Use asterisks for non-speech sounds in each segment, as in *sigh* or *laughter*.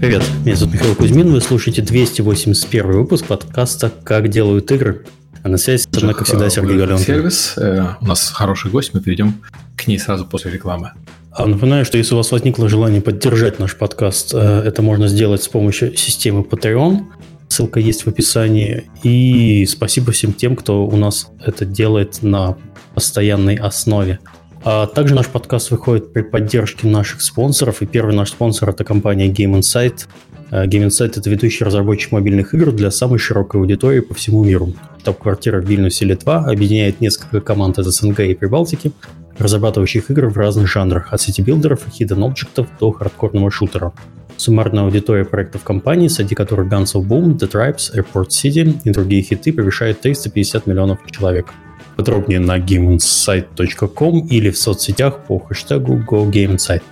Привет, меня зовут Михаил Кузьмин, вы слушаете 281 выпуск подкаста «Как делают игры». А на связи со мной, как всегда, Сергей Галенкин. Сервис. Э, у нас хороший гость, мы перейдем к ней сразу после рекламы. А напоминаю, что если у вас возникло желание поддержать наш подкаст, э, это можно сделать с помощью системы Patreon. Ссылка есть в описании. И спасибо всем тем, кто у нас это делает на постоянной основе. А также наш подкаст выходит при поддержке наших спонсоров. И первый наш спонсор – это компания Game Insight. Э, Game Insight – это ведущий разработчик мобильных игр для самой широкой аудитории по всему миру. Штаб-квартира в Вильнюсе, Литва, объединяет несколько команд из СНГ и Прибалтики, разрабатывающих игры в разных жанрах, от city-builder ов и hidden object ов до хардкорного шутера. Суммарная аудитория проектов компании, среди которых Guns of Boom, The Tribes, Airport City и другие хиты превышает 350 миллионов человек – подробнее на gameinsight.com или в соцсетях по хэштегу GoGameInsight.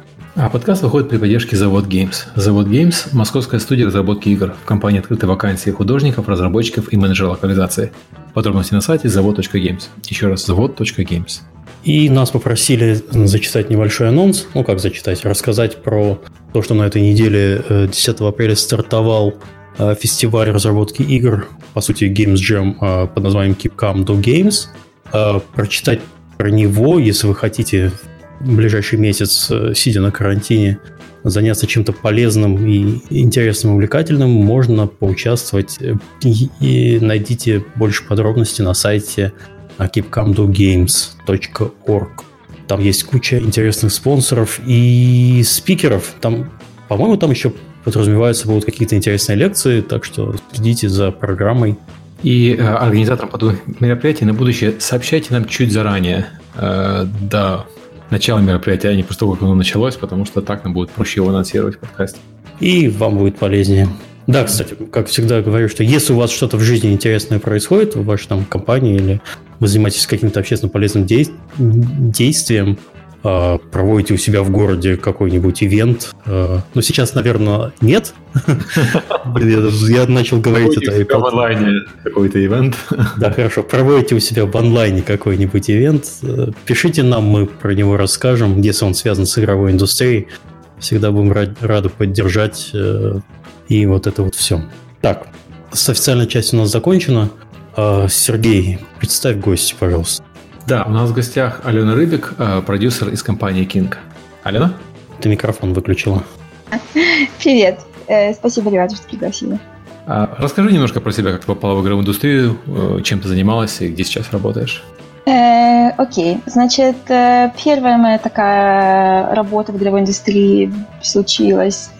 А подкаст выходит при поддержке Завод Games. Завод Games – московская студия разработки игр. В компании открыты вакансии художников, разработчиков и менеджера локализации. Подробности на сайте завод.games. Еще раз, завод.games. И нас попросили зачитать небольшой анонс. Ну, как зачитать? Рассказать про то, что на этой неделе 10 э, апреля стартовал э, фестиваль разработки игр, по сути, Games Jam э, под названием Keep Calm Do Games – э, прочитать про него, если вы хотите в ближайший месяц, э, сидя на карантине, заняться чем-то полезным и интересным, увлекательным, можно поучаствовать э, и, найдите больше подробностей на сайте keepcamdogames.org. Там есть куча интересных спонсоров и спикеров. Там, по-моему, там еще подразумеваются будут какие-то интересные лекции, так что следите за программой. И э, организаторам подобных мероприятий на будущее сообщайте нам чуть заранее э, до начала мероприятия, а не того, как оно началось, потому что так нам будет проще его анонсировать в подкасте. И вам будет полезнее. Да, кстати, как всегда говорю, что если у вас что-то в жизни интересное происходит в вашей там компании или вы занимаетесь каким-то общественно полезным действием, проводите у себя в городе какой-нибудь ивент. А, ну, сейчас, наверное, нет. *laughs* Блин, я начал говорить это. в онлайне какой-то ивент. Да, хорошо. Проводите у себя в онлайне какой-нибудь ивент. Пишите нам, мы про него расскажем, если он связан с игровой индустрией. Всегда будем рады поддержать. Э, и вот это вот все. Так, с официальной частью у нас закончено. А, Сергей, представь гостя, пожалуйста. Да, у нас в гостях Алена Рыбик, э, продюсер из компании King. Алена? Ты микрофон выключила. *laughs* Привет. Э, спасибо, ребята, что пригласили. А, расскажи немножко про себя, как ты попала в игровую индустрию, э, чем ты занималась и где сейчас работаешь. Окей, значит, первая моя такая работа в игровой индустрии случилась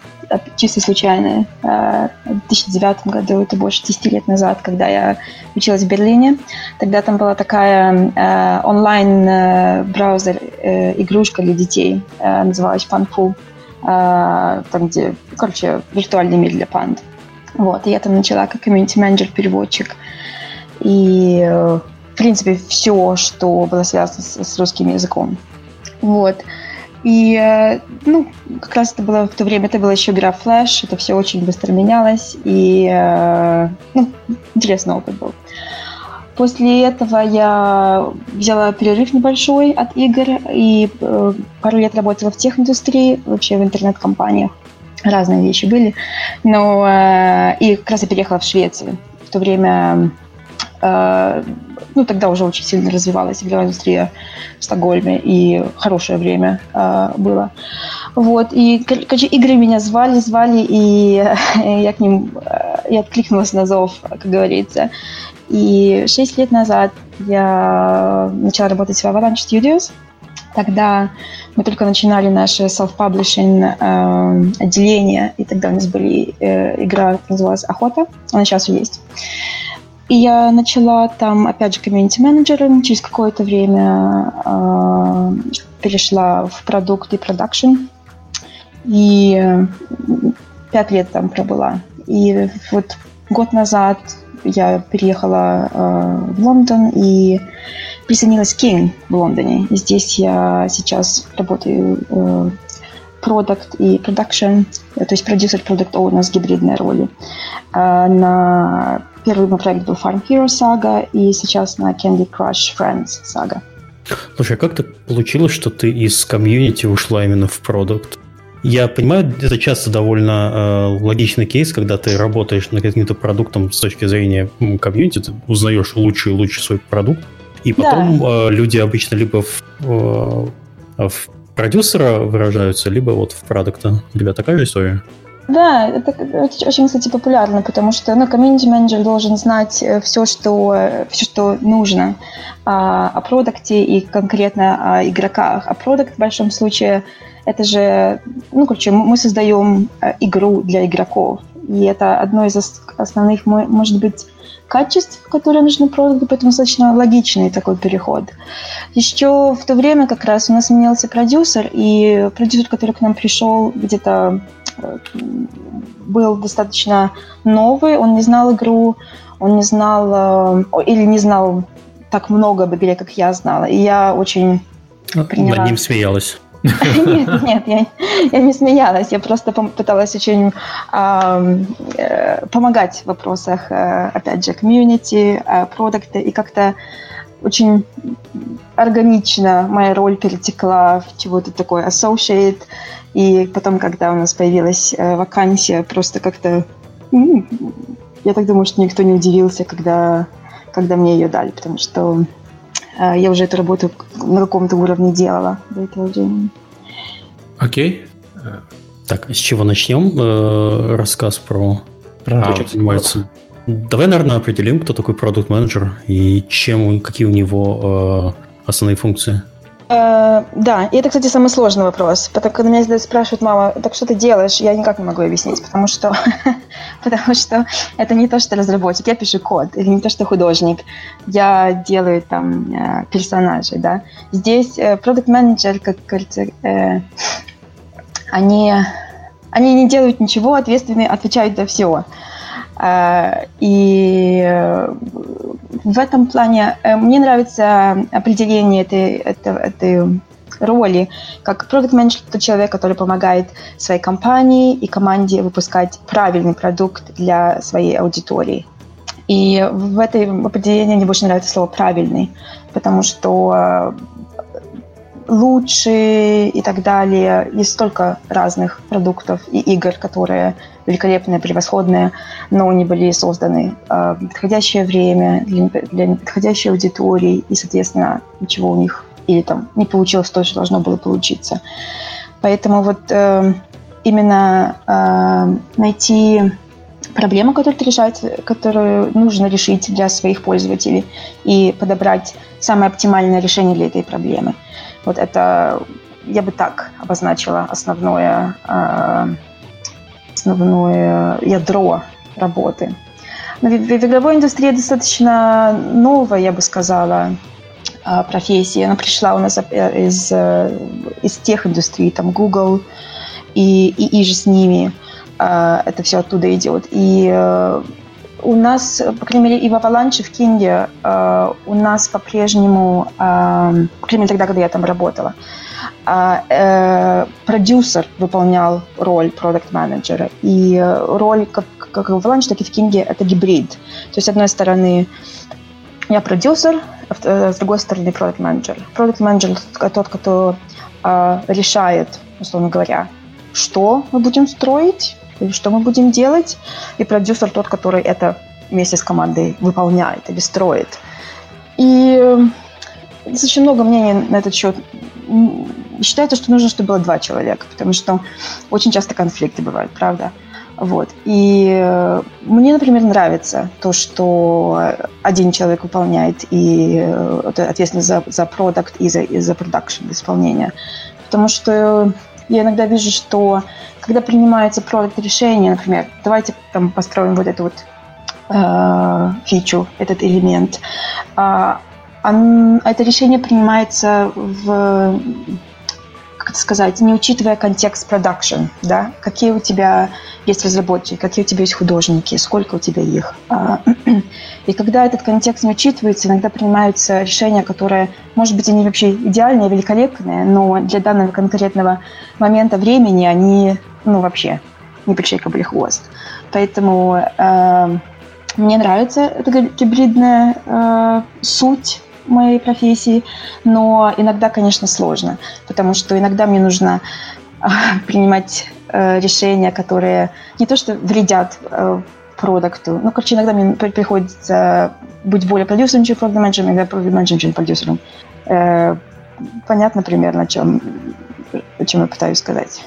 чисто случайно. В 2009 году, это больше 10 лет назад, когда я училась в Берлине. Тогда там была такая э, онлайн-браузер, э, игрушка для детей, э, называлась. Э, там, где, короче, виртуальный мир для панд. Вот, и я там начала как комьюнити-менеджер, переводчик. И, в принципе, все, что было связано с, с русским языком. Вот. И, э, ну, как раз это было в то время, это была еще игра Flash, это все очень быстро менялось, и, э, ну, интересный опыт был. После этого я взяла перерыв небольшой от игр и э, пару лет работала в техиндустрии, вообще в интернет-компаниях. Разные вещи были. Но и как раз я переехала в Швецию. В то время ну, тогда уже очень сильно развивалась игровая индустрия в Стокгольме, и хорошее время э, было. Вот, и, короче, игры меня звали, звали, и *laughs* я к ним, э, я откликнулась на зов, как говорится. И шесть лет назад я начала работать в Avalanche Studios. Тогда мы только начинали наше self-publishing э, отделение, и тогда у нас были э, игра, называлась «Охота», она сейчас есть. И я начала там, опять же, комьюнити-менеджером. Через какое-то время э, перешла в продукт и продакшн. И пять лет там пробыла. И вот год назад я переехала э, в Лондон и присоединилась к King в Лондоне. И здесь я сейчас работаю э, продукт и продакшн, то есть продюсер, продукт у нас гибридные роли. Э, на Первый мой проект был Farm Hero Saga, и сейчас на Candy Crush Friends Saga. Слушай, а как так получилось, что ты из комьюнити ушла именно в продукт? Я понимаю, это часто довольно э, логичный кейс, когда ты работаешь над каким-то продуктом с точки зрения комьюнити, ты узнаешь лучший и лучший свой продукт, и потом да. э, люди обычно либо в, э, в продюсера выражаются, либо вот в продукта. У тебя такая история? Да, это, очень, кстати, популярно, потому что ну, комьюнити-менеджер должен знать все, что, все, что нужно а, о продукте и конкретно о игроках. А продукт в большом случае это же, ну, короче, мы создаем э, игру для игроков. И это одно из основных, может быть, качеств, которые нужны продукту, поэтому достаточно логичный такой переход. Еще в то время как раз у нас менялся продюсер, и продюсер, который к нам пришел где-то э, был достаточно новый, он не знал игру, он не знал э, или не знал так много об игре, как я знала. И я очень приняла... Над ним смеялась. Нет, нет, я, я не смеялась, я просто пыталась очень э, помогать в вопросах, э, опять же, комьюнити, э, продукта, и как-то очень органично моя роль перетекла в чего-то такое associate, и потом, когда у нас появилась э, вакансия, просто как-то, я так думаю, что никто не удивился, когда, когда мне ее дали, потому что я уже эту работу на каком-то уровне делала до этого времени. Окей. Так, с чего начнем э, рассказ про, про то, чем занимается? Давай, наверное, определим, кто такой продукт менеджер и чем, какие у него э, основные функции. Э, да, и это, кстати, самый сложный вопрос. Потому когда меня спрашивают, мама, так что ты делаешь, я никак не могу объяснить, потому что, *laughs* потому что это не то, что разработчик, я пишу код, или не то, что художник, я делаю там э, персонажей, да. Здесь э, продукт менеджер, как э, они, они не делают ничего, ответственные отвечают за все. Э, и э, в этом плане э, мне нравится определение этой, этой, этой роли. Как продукт менеджер это человек, который помогает своей компании и команде выпускать правильный продукт для своей аудитории. И в этой определении мне больше нравится слово «правильный», потому что лучше и так далее. Есть столько разных продуктов и игр, которые великолепные, превосходные, но они были созданы э, в подходящее время для, подходящей аудитории, и, соответственно, ничего у них или там не получилось то, что должно было получиться. Поэтому вот э, именно э, найти проблему, которую решать, которую нужно решить для своих пользователей, и подобрать самое оптимальное решение для этой проблемы. Вот это я бы так обозначила основное э, основное ядро работы. Но в, в игровой индустрии достаточно новая, я бы сказала, а, профессия. Она пришла у нас э, из, э, из тех индустрий, там Google и, и, и же с ними. А, это все оттуда идет. И э, у нас, по крайней мере, и в Avalanche, в Кинге, у нас по-прежнему, по крайней мере, тогда, когда я там работала, а э, продюсер выполнял роль продукт-менеджера. И роль как, как в Avalanche, так и в Кинге это гибрид. То есть, с одной стороны, я продюсер, а с другой стороны, продукт-менеджер. Продукт-менеджер тот, кто э, решает, условно говоря, что мы будем строить, что мы будем делать, и продюсер тот, который это вместе с командой выполняет или строит. И очень много мнений на этот счет. Считается, что нужно, чтобы было два человека, потому что очень часто конфликты бывают, правда? Вот. И э, мне, например, нравится то, что один человек выполняет и э, ответственность за, за продукт и за, и за продакшн, исполнение. Потому что я иногда вижу, что когда принимается продукт решение, например, давайте там построим вот эту вот э, фичу, этот элемент, а это решение принимается в это сказать, не учитывая контекст продакшн, да, какие у тебя есть разработчики, какие у тебя есть художники, сколько у тебя их. А, *clears throat* и когда этот контекст не учитывается, иногда принимаются решения, которые, может быть, они вообще идеальные, великолепные, но для данного конкретного момента времени они, ну, вообще не причей кобыли хвост. Поэтому э, мне нравится эта гибридная э, суть моей профессии, но иногда, конечно, сложно, потому что иногда мне нужно принимать э, решения, которые не то что вредят э, продукту, ну, короче, иногда мне приходится быть более продюсером, чем продукт менеджером, иногда продукт менеджером, чем продюсером. Э, понятно примерно, о чем, о чем я пытаюсь сказать.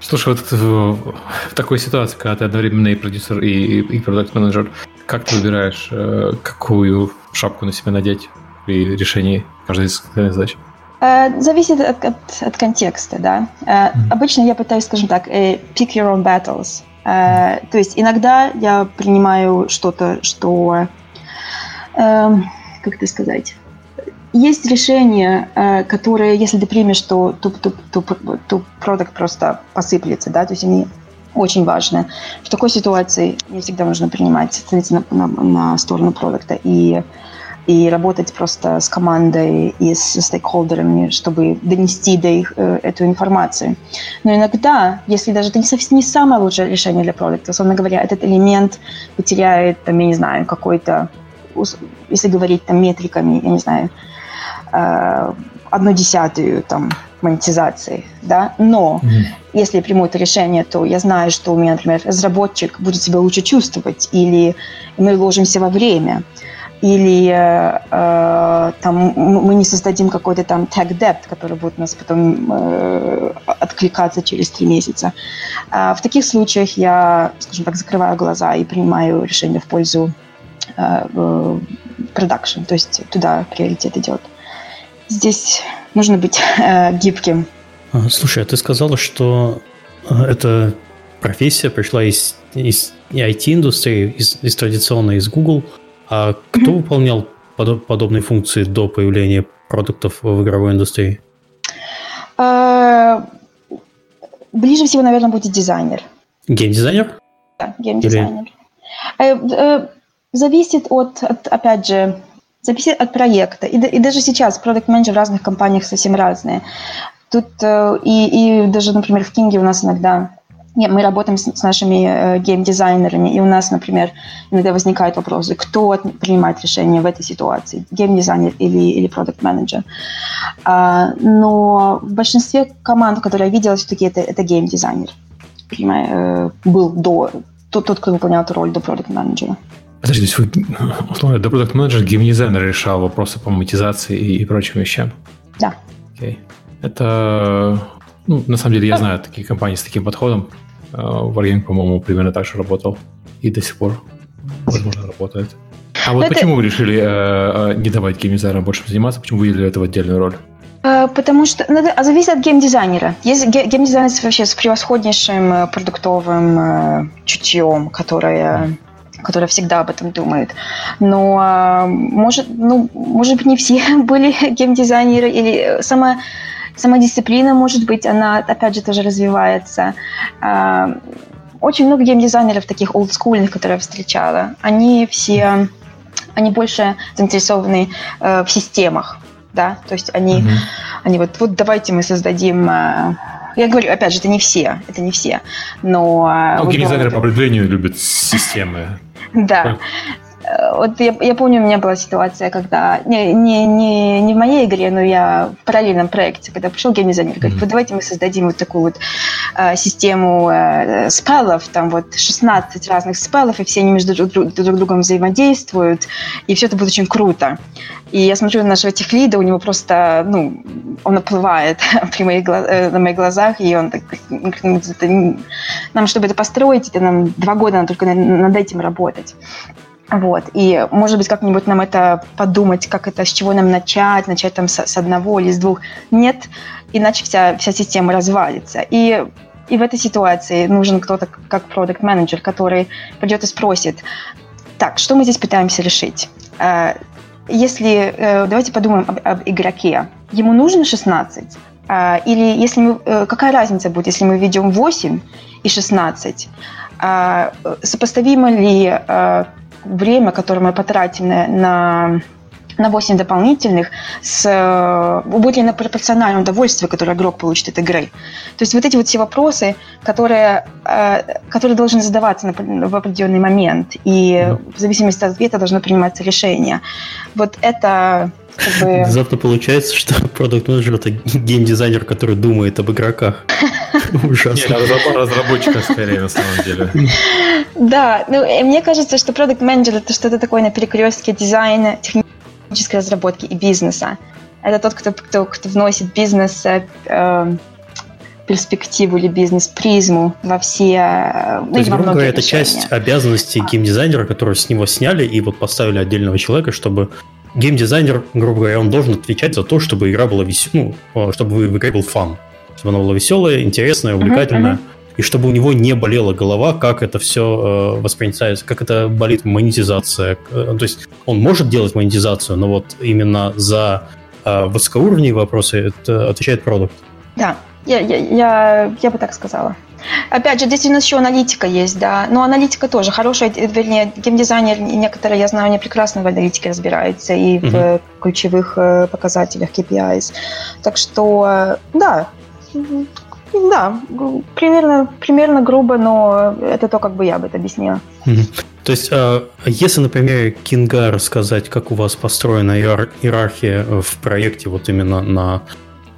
Слушай, вот в такой ситуации, когда ты одновременно и продюсер, и, и продукт-менеджер, как ты выбираешь, э, какую шапку на себя надеть при решении каждой из задач? Э, зависит от, от, от контекста, да. Mm-hmm. Обычно я пытаюсь, скажем так, pick your own battles. То есть иногда я принимаю что-то, что, эм, как это сказать, есть решения, э, которые, если ты примешь, то, то, то, то, то продукт просто посыплется, да, то есть они очень важны. В такой ситуации не всегда нужно принимать, становиться на, на, на сторону продукта и, и работать просто с командой и с стейкхолдерами, чтобы донести до их э, эту информацию. Но иногда, если даже это не, совсем, не самое лучшее решение для продукта, условно говоря, этот элемент потеряет, там, я не знаю, какой-то, если говорить там метриками, я не знаю, э, одну десятую там монетизации, да, но mm-hmm. если я приму это решение, то я знаю, что у меня, например, разработчик будет себя лучше чувствовать, или мы вложимся во время, или э, э там мы не создадим какой-то там tag debt, который будет у нас потом э, откликаться через три месяца. Э, в таких случаях я, скажем так, закрываю глаза и принимаю решение в пользу э, продакшн, то есть туда приоритет идет. Здесь нужно быть э, гибким. Слушай, а ты сказала, что э, эта профессия пришла из, из IT-индустрии, из, из традиционной, из Google. А кто mm-hmm. выполнял подоб, подобные функции до появления продуктов в игровой индустрии? Uh, ближе всего, наверное, будет дизайнер. Геймдизайнер? Да, геймдизайнер. Или... Uh, зависит от, от, опять же, зависит от проекта. И, и даже сейчас продукт-менеджеры в разных компаниях совсем разные. Тут э, и, и даже, например, в Кинге у нас иногда нет, мы работаем с, с нашими э, гейм-дизайнерами, и у нас, например, иногда возникают вопросы, кто принимает решение в этой ситуации, гейм-дизайнер или, или продукт-менеджер. А, но в большинстве команд, которые я видела, все-таки это, это гейм-дизайнер. Э, был до, тот, тот, кто выполнял эту роль до продукт-менеджера. Подожди, то есть вы, *laughs* условно, до продукт менеджер геймдизайнер решал вопросы по монетизации и, и прочим вещам? Да. Окей. Это, ну, на самом деле, я знаю такие компании с таким подходом. Wargaming, по-моему, примерно так же работал. И до сих пор, возможно, работает. А вот это... почему вы решили э, э, не давать геймдизайнерам больше заниматься? Почему выделили этого отдельную роль? Э, потому что ну, это зависит от геймдизайнера. Есть геймдизайнер вообще с превосходнейшим э, продуктовым э, чутьем, которое которая всегда об этом думает. Но а, может, ну, может быть, не все *laughs* были геймдизайнеры, или сама, сама дисциплина, может быть, она, опять же, тоже развивается. А, очень много геймдизайнеров таких олдскульных, которые я встречала, они все, они больше заинтересованы э, в системах, да, то есть они, mm-hmm. они вот, вот давайте мы создадим э, я говорю, опять же, это не все, это не все, но... Ну, геймдизайнеры по определению любят системы. Да. Вот я, я помню, у меня была ситуация, когда не, не, не, не в моей игре, но я в параллельном проекте, когда пришел геймдизайнер, говорит, mm-hmm. вот давайте мы создадим вот такую вот э, систему э, спеллов, там вот 16 разных спеллов, и все они между друг, друг, друг другом взаимодействуют, и все это будет очень круто. И я смотрю на нашего техлида, у него просто, ну, он оплывает *laughs* при моих, э, на моих глазах, и он так, нам, чтобы это построить, это нам два года надо только над этим работать. Вот. И, может быть, как-нибудь нам это подумать, как это, с чего нам начать, начать там с, с одного или с двух. Нет, иначе вся, вся система развалится. И, и в этой ситуации нужен кто-то, как продукт менеджер который придет и спросит, так, что мы здесь пытаемся решить? Э, если, э, давайте подумаем об, об игроке. Ему нужно 16? Э, или если мы, какая разница будет, если мы введем 8 и 16? Сопоставимо ли время, которое мы потратим на, на на 8 дополнительных с э, более на пропорциональное удовольствие, которое игрок получит от игры. То есть вот эти вот все вопросы, которые, э, которые должны задаваться в определенный момент, и в зависимости от ответа должно приниматься решение. Вот это как бы... *laughs* Зато получается, что *laughs* продукт менеджер это геймдизайнер, который думает об игроках. *laughs* Ужасно. разработчика скорее на самом деле. Да, ну мне кажется, что продукт менеджер это что-то такое на перекрестке дизайна, технического технической разработки и бизнеса. Это тот, кто, кто, кто вносит бизнес э, перспективу или бизнес-призму во все... Э, ну, То есть, грубо говоря, это часть обязанностей геймдизайнера, которую с него сняли и вот поставили отдельного человека, чтобы геймдизайнер, грубо говоря, он должен отвечать за то, чтобы игра была веселая, ну, чтобы в игре был фан. Чтобы она была веселая, интересная, увлекательная. Uh-huh, uh-huh и чтобы у него не болела голова, как это все э, воспринимается, как это болит монетизация. Э, то есть он может делать монетизацию, но вот именно за э, высокоуровневые вопросы это отвечает продукт. Да, я, я, я, я бы так сказала. Опять же, здесь у нас еще аналитика есть, да. Но аналитика тоже хорошая, вернее, геймдизайнер некоторые, я знаю, они прекрасно в аналитике разбираются и в mm ключевых э, показателях KPIs. Так что, да, да, примерно, примерно грубо, но это то, как бы я бы это объяснила. То есть, а, если, например, Кинга рассказать, как у вас построена иерархия в проекте, вот именно на,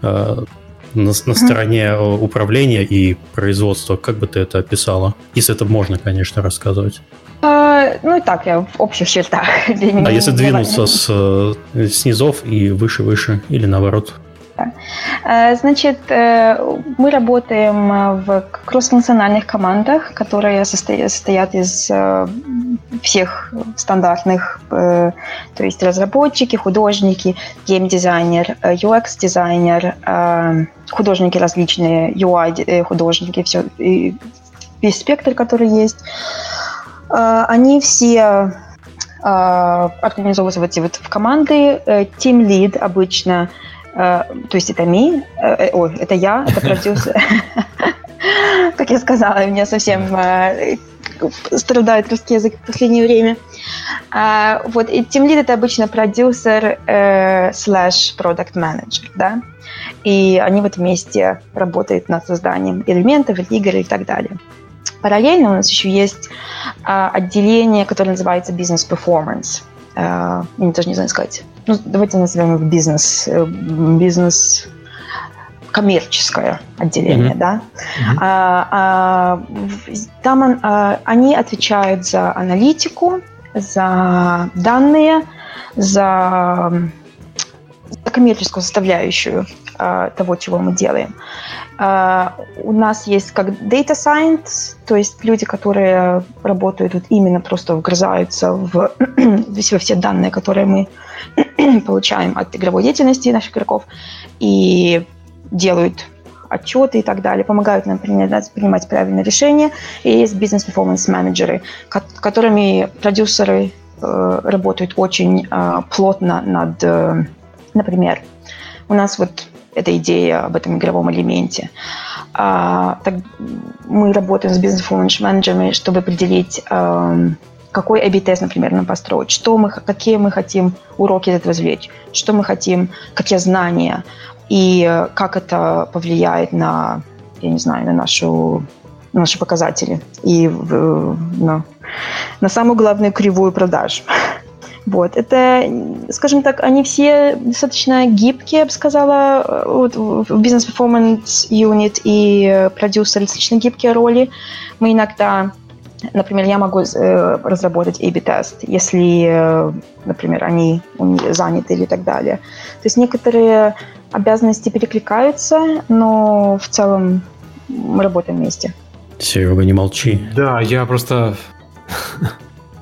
а, на, на стороне управления и производства, как бы ты это описала? Если это можно, конечно, рассказывать. А, ну и так, я в общих чертах. *laughs* А если двинуться с, э, с низов и выше-выше, или наоборот? Э, значит, э, мы работаем э, в кроссфункциональных командах, которые состоят из всех стандартных, то есть разработчики, художники, геймдизайнер, UX-дизайнер, художники различные, UI-художники, все, весь спектр, который есть. Они все организовываются вот в команды. Team Lead обычно – Э, то есть это ми, э, э, ой, это я, это *laughs* продюсер. *laughs* Как я сказала, у меня совсем страдает русский язык в последнее время. Вот, и Team Lead это обычно продюсер слэш продукт менеджер, да, и они вот вместе работают над созданием элементов, игр и так далее. Параллельно у нас еще есть отделение, которое называется Business Performance. Я даже не знаю сказать ну, давайте назовем их бизнес, э, бизнес коммерческое отделение, mm-hmm. да. Mm-hmm. А, а, там а, они отвечают за аналитику, за данные, за, за коммерческую составляющую а, того, чего мы делаем. А, у нас есть как data science, то есть люди, которые работают вот именно просто вгрызаются в, *clears throat* во все данные, которые мы *clears throat* получаем от игровой деятельности наших игроков и делают отчеты и так далее, помогают нам принимать, принимать правильные решения. И есть бизнес-перформанс-менеджеры, которыми продюсеры э, работают очень э, плотно над, э, например, у нас вот эта идея об этом игровом элементе. А, так, мы работаем с бизнес-перформанс-менеджерами, чтобы определить э, какой A-B-тест, например, нам построить, что мы, какие мы хотим уроки из этого извлечь, что мы хотим, какие знания, и э, как это повлияет на, я не знаю, на нашу на наши показатели и на, на самую главную кривую продаж. Вот, это, скажем так, они все достаточно гибкие, я бы сказала, э, вот, в бизнес-перформанс юнит и э, продюсер достаточно гибкие роли. Мы иногда Например, я могу э, разработать A-B-тест, если, э, например, они заняты или так далее. То есть некоторые обязанности перекликаются, но в целом мы работаем вместе. Серега, не молчи. Да, я просто...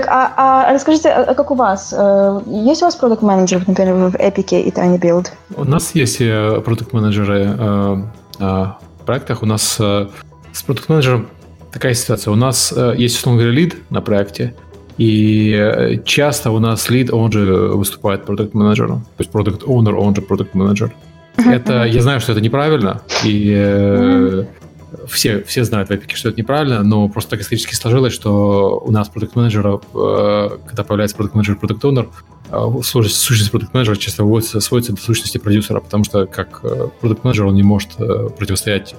А, а расскажите, а, а как у вас? Э, есть у вас продукт менеджер например, в Epic и Tiny Build? У нас есть э, продукт менеджеры в проектах. У нас с продукт менеджером такая ситуация. У нас э, есть, условно говоря, лид на проекте, и э, часто у нас лид, он же выступает продукт менеджером То есть продукт owner он же продукт менеджер Это, я знаю, что это неправильно, и э, все, все знают в Epic, что это неправильно, но просто так исторически сложилось, что у нас продукт менеджера э, когда появляется продукт менеджер продукт owner сложность сущности продукт менеджера часто сводится, сводится до сущности продюсера, потому что как продукт менеджер он не может противостоять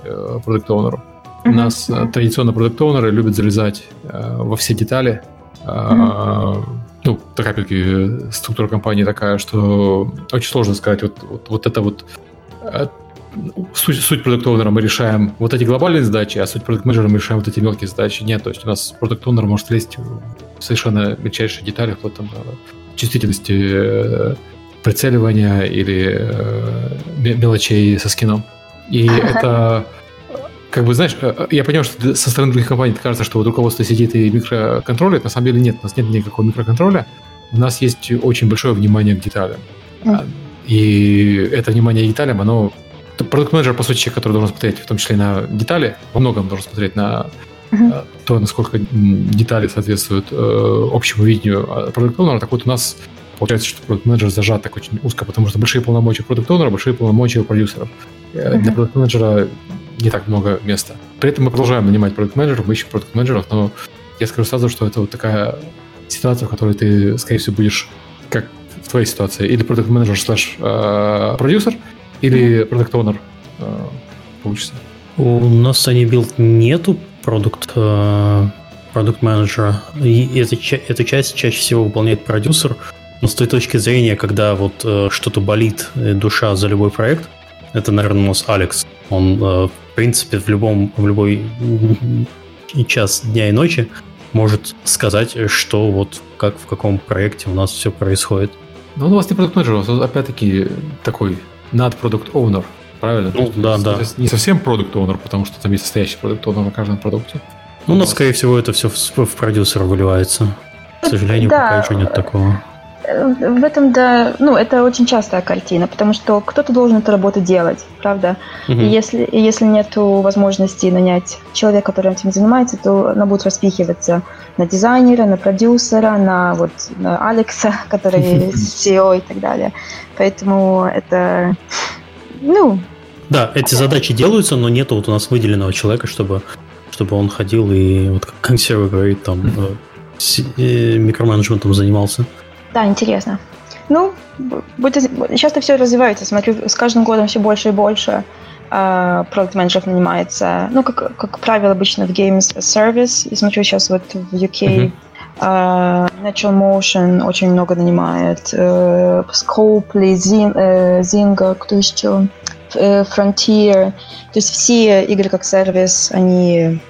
продукт оунеру У нас традиционно продукт оунеры любят залезать во все детали. Ну, так опять-таки структура компании такая, что очень сложно сказать, вот, вот, вот это вот суть, суть продукт мы решаем вот эти глобальные задачи, а суть продукт менеджера мы решаем вот эти мелкие задачи. Нет, то есть у нас продукт может лезть в совершенно мельчайшие детали, вплоть там чувствительности э, прицеливания или э, мелочей со скином. И это как бы, знаешь, э, я понимаю, что со стороны других компаний кажется, что вот руководство сидит и микроконтролит. На самом деле нет, у нас нет никакого микроконтроля. У нас есть очень большое внимание к деталям. Mm. И это внимание к деталям, оно Продукт менеджер, по сути, человек, который должен смотреть в том числе на детали, во многом должен смотреть на uh-huh. то, насколько детали соответствуют э, общему видению продукт оунера Так вот у нас получается, что продукт менеджер зажат так очень узко, потому что большие полномочия продукт оунера большие полномочия у продюсеров. Uh-huh. Для продукт менеджера не так много места. При этом мы продолжаем нанимать продукт менеджеров мы ищем продукт менеджеров но я скажу сразу, что это вот такая ситуация, в которой ты, скорее всего, будешь как в твоей ситуации, или продукт менеджер слэш э, продюсер, или продукт Owner э, получится? У нас в Sunny Build нету продукт э, продукт менеджера. И эта, эта часть чаще всего выполняет продюсер. Но с той точки зрения, когда вот э, что-то болит душа за любой проект, это, наверное, у нас Алекс. Он, в принципе, в любом в любой час дня и ночи может сказать, что вот как в каком проекте у нас все происходит. Ну, у вас не продукт менеджер, у вас опять-таки такой над продукт owner правильно? Ну, да, да. Не совсем продукт owner потому что там есть настоящий продукт owner на каждом продукте. Ну, но, скорее всего, это все в, в продюсера выливается. К сожалению, да. пока еще нет такого. В этом, да, ну, это очень частая картина, потому что кто-то должен эту работу делать, правда? Угу. И если, если нет возможности нанять человека, который этим занимается, то она будет распихиваться на дизайнера, на продюсера, на вот на Алекса, *laughs* который *laughs* SEO и так далее. Поэтому это, ну... Да, эти задачи делаются, но нет вот у нас выделенного человека, чтобы, чтобы он ходил и, вот как консервы говорит, там, э, э, микроменеджментом занимался. Да, интересно. Ну, будет, сейчас это все развивается. Смотрю, с каждым годом все больше и больше э, продукт-менеджеров нанимается. Ну, как, как правило, обычно в Games Service. Я смотрю сейчас вот в UK uh-huh. Uh, Natural Motion очень много нанимает. Uh, Scopely, Zing, uh, Zynga, кто еще? Uh, Frontier. То есть все игры как сервис, они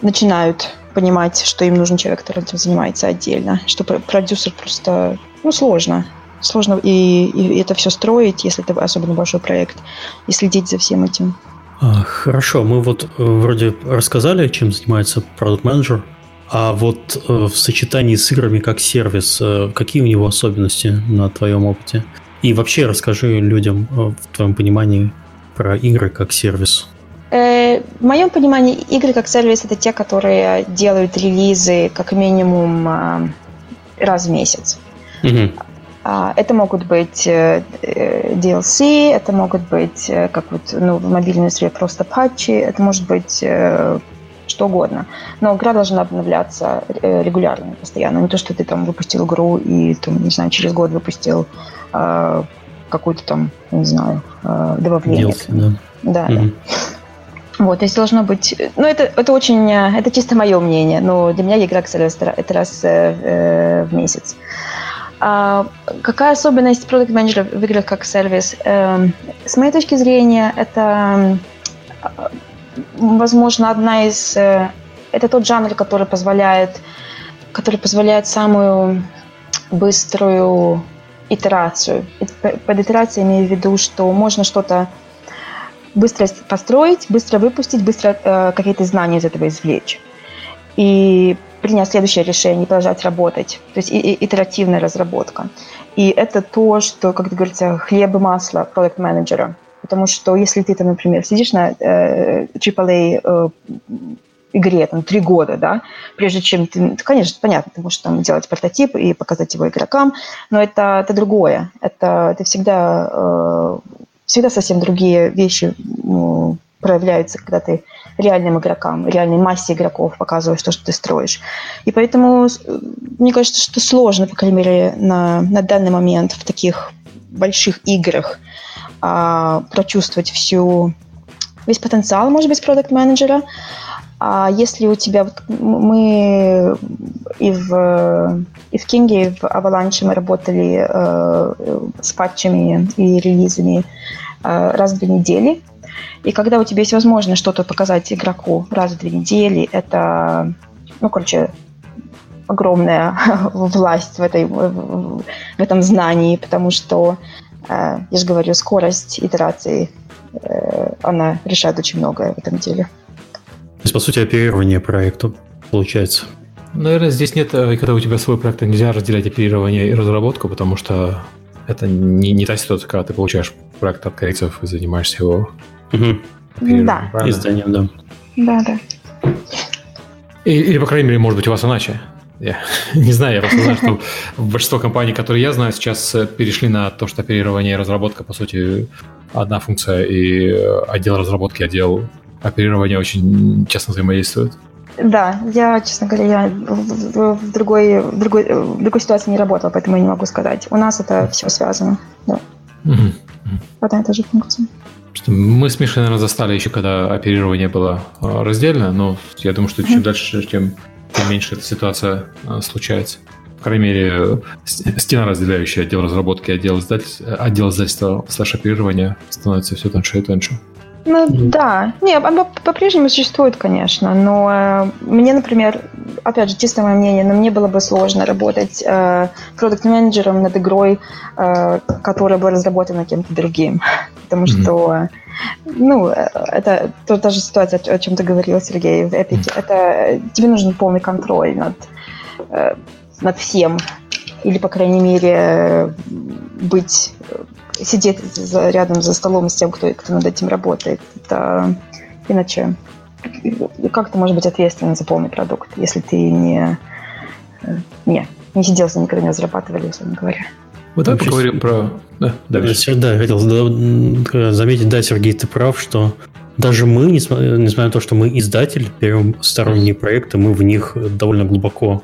начинают понимать, что им нужен человек, который этим занимается отдельно. Что продюсер просто, ну, сложно. Сложно и, и это все строить, если это особенно большой проект, и следить за всем этим. А, хорошо, мы вот э, вроде рассказали, чем занимается продукт менеджер а вот э, в сочетании с играми как сервис, э, какие у него особенности на твоем опыте? И вообще расскажи людям в твоем понимании про игры как сервис. В моем понимании игры как сервис это те, которые делают релизы как минимум раз в месяц. Угу. Это могут быть DLC, это могут быть как вот ну, в мобильной среде просто патчи, это может быть что угодно. Но игра должна обновляться э, регулярно, постоянно. Не то, что ты там выпустил игру и, там, не знаю, через год выпустил э, какую-то там, не знаю, э, добавление. DLC, да. Да, mm-hmm. да. Вот, то есть должно быть... Ну, это, это очень... Э, это чисто мое мнение, но для меня игра, кстати, это раз э, э, в месяц. А какая особенность продукт менеджера в играх как сервис? Э, с моей точки зрения, это возможно, одна из... Э, это тот жанр, который позволяет, который позволяет самую быструю итерацию. Под итерацией имею в виду, что можно что-то быстро построить, быстро выпустить, быстро э, какие-то знания из этого извлечь. И принять следующее решение, продолжать работать. То есть и, и, итеративная разработка. И это то, что, как говорится, хлеб и масло проект-менеджера. Потому что если ты, там, например, сидишь на э, AAA э, игре там три года, да, прежде чем ты, конечно, понятно, ты можешь там делать прототип и показать его игрокам, но это, это другое. Это, это всегда, э, всегда совсем другие вещи ну, проявляются, когда ты реальным игрокам, реальной массе игроков показываешь то, что ты строишь. И поэтому мне кажется, что сложно, по крайней мере, на, на данный момент в таких больших играх а, прочувствовать всю весь потенциал, может быть, продукт-менеджера. А если у тебя... Мы и в, и в Кинге, и в Avalanche мы работали э, с патчами и релизами э, раз в две недели. И когда у тебя есть возможность что-то показать игроку раз в две недели, это, ну, короче, огромная *laughs* власть в, этой, в, этом знании, потому что, э, я же говорю, скорость итерации, э, она решает очень многое в этом деле. То есть, по сути, оперирование проекта получается. Наверное, здесь нет, э, когда у тебя свой проект, нельзя разделять оперирование и разработку, потому что это не, не та ситуация, когда ты получаешь проект от корейцев и занимаешься его угу. да. изданием, да. Да, да. Или, или, по крайней мере, может быть, у вас иначе. Я *laughs* не знаю, я просто знаю, что большинство компаний, которые я знаю, сейчас э, перешли на то, что оперирование и разработка, по сути, одна функция, и э, отдел разработки, отдел оперирование очень часто взаимодействует. Да, я, честно говоря, я в, в, другой, в, другой, в другой ситуации не работала, поэтому я не могу сказать. У нас это все связано. Да. Угу. Одна и та же функция. Мы с Мишей, наверное, застали еще, когда оперирование было а, раздельно, но я думаю, что чем дальше, тем, тем меньше эта ситуация а, случается. По крайней мере, стена, разделяющая отдел разработки и отдел, издательства, отдел издательства слэш оперирования становится все тоньше и тоньше. Ну да, не, оно по-прежнему существует, конечно, но э, мне, например, опять же, чисто мое мнение, но мне было бы сложно работать э, продукт-менеджером над игрой, э, которая была разработана кем-то другим, *laughs* потому mm-hmm. что, ну, э, это то, та же ситуация, о чем ты говорил, Сергей, в Эпике, mm-hmm. это тебе нужен полный контроль над, э, над всем, или, по крайней мере, быть сидеть за, рядом за столом с тем, кто, кто над этим работает. Это иначе как ты можешь быть ответственен за полный продукт, если ты не, не, не сидел за никогда не зарабатывали, условно говоря. Вот давай поговорим про... Да, дальше. Да, хотел заметить, да, Сергей, ты прав, что даже мы, несмотря, несмотря на то, что мы издатель, берем сторонние проекты, мы в них довольно глубоко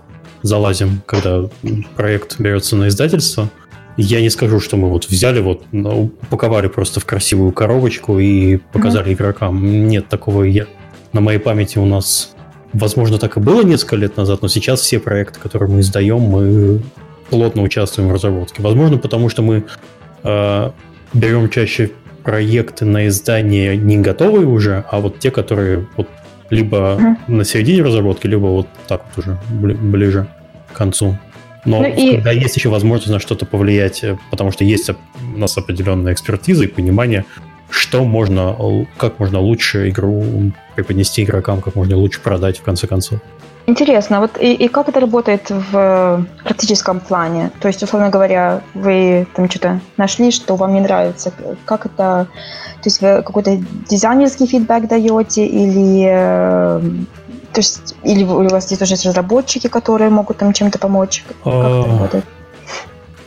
залазим, когда проект берется на издательство. Я не скажу, что мы вот взяли, вот упаковали просто в красивую коробочку и показали mm-hmm. игрокам. Нет, такого я на моей памяти у нас, возможно, так и было несколько лет назад, но сейчас все проекты, которые мы издаем, мы плотно участвуем в разработке. Возможно, потому что мы э, берем чаще проекты на издание не готовые уже, а вот те, которые вот либо mm-hmm. на середине разработки, либо вот так вот уже ближе к концу. Но ну и... когда есть еще возможность на что-то повлиять, э, потому что есть у нас определенная экспертиза и понимание, что можно, как можно лучше игру преподнести игрокам, как можно лучше продать в конце концов. Интересно, вот и, и как это работает в практическом плане? То есть, условно говоря, вы там что-то нашли, что вам не нравится. Как это... То есть вы какой-то дизайнерский фидбэк даете или э, то есть, или у вас здесь уже есть разработчики, которые могут там чем-то помочь? Как а?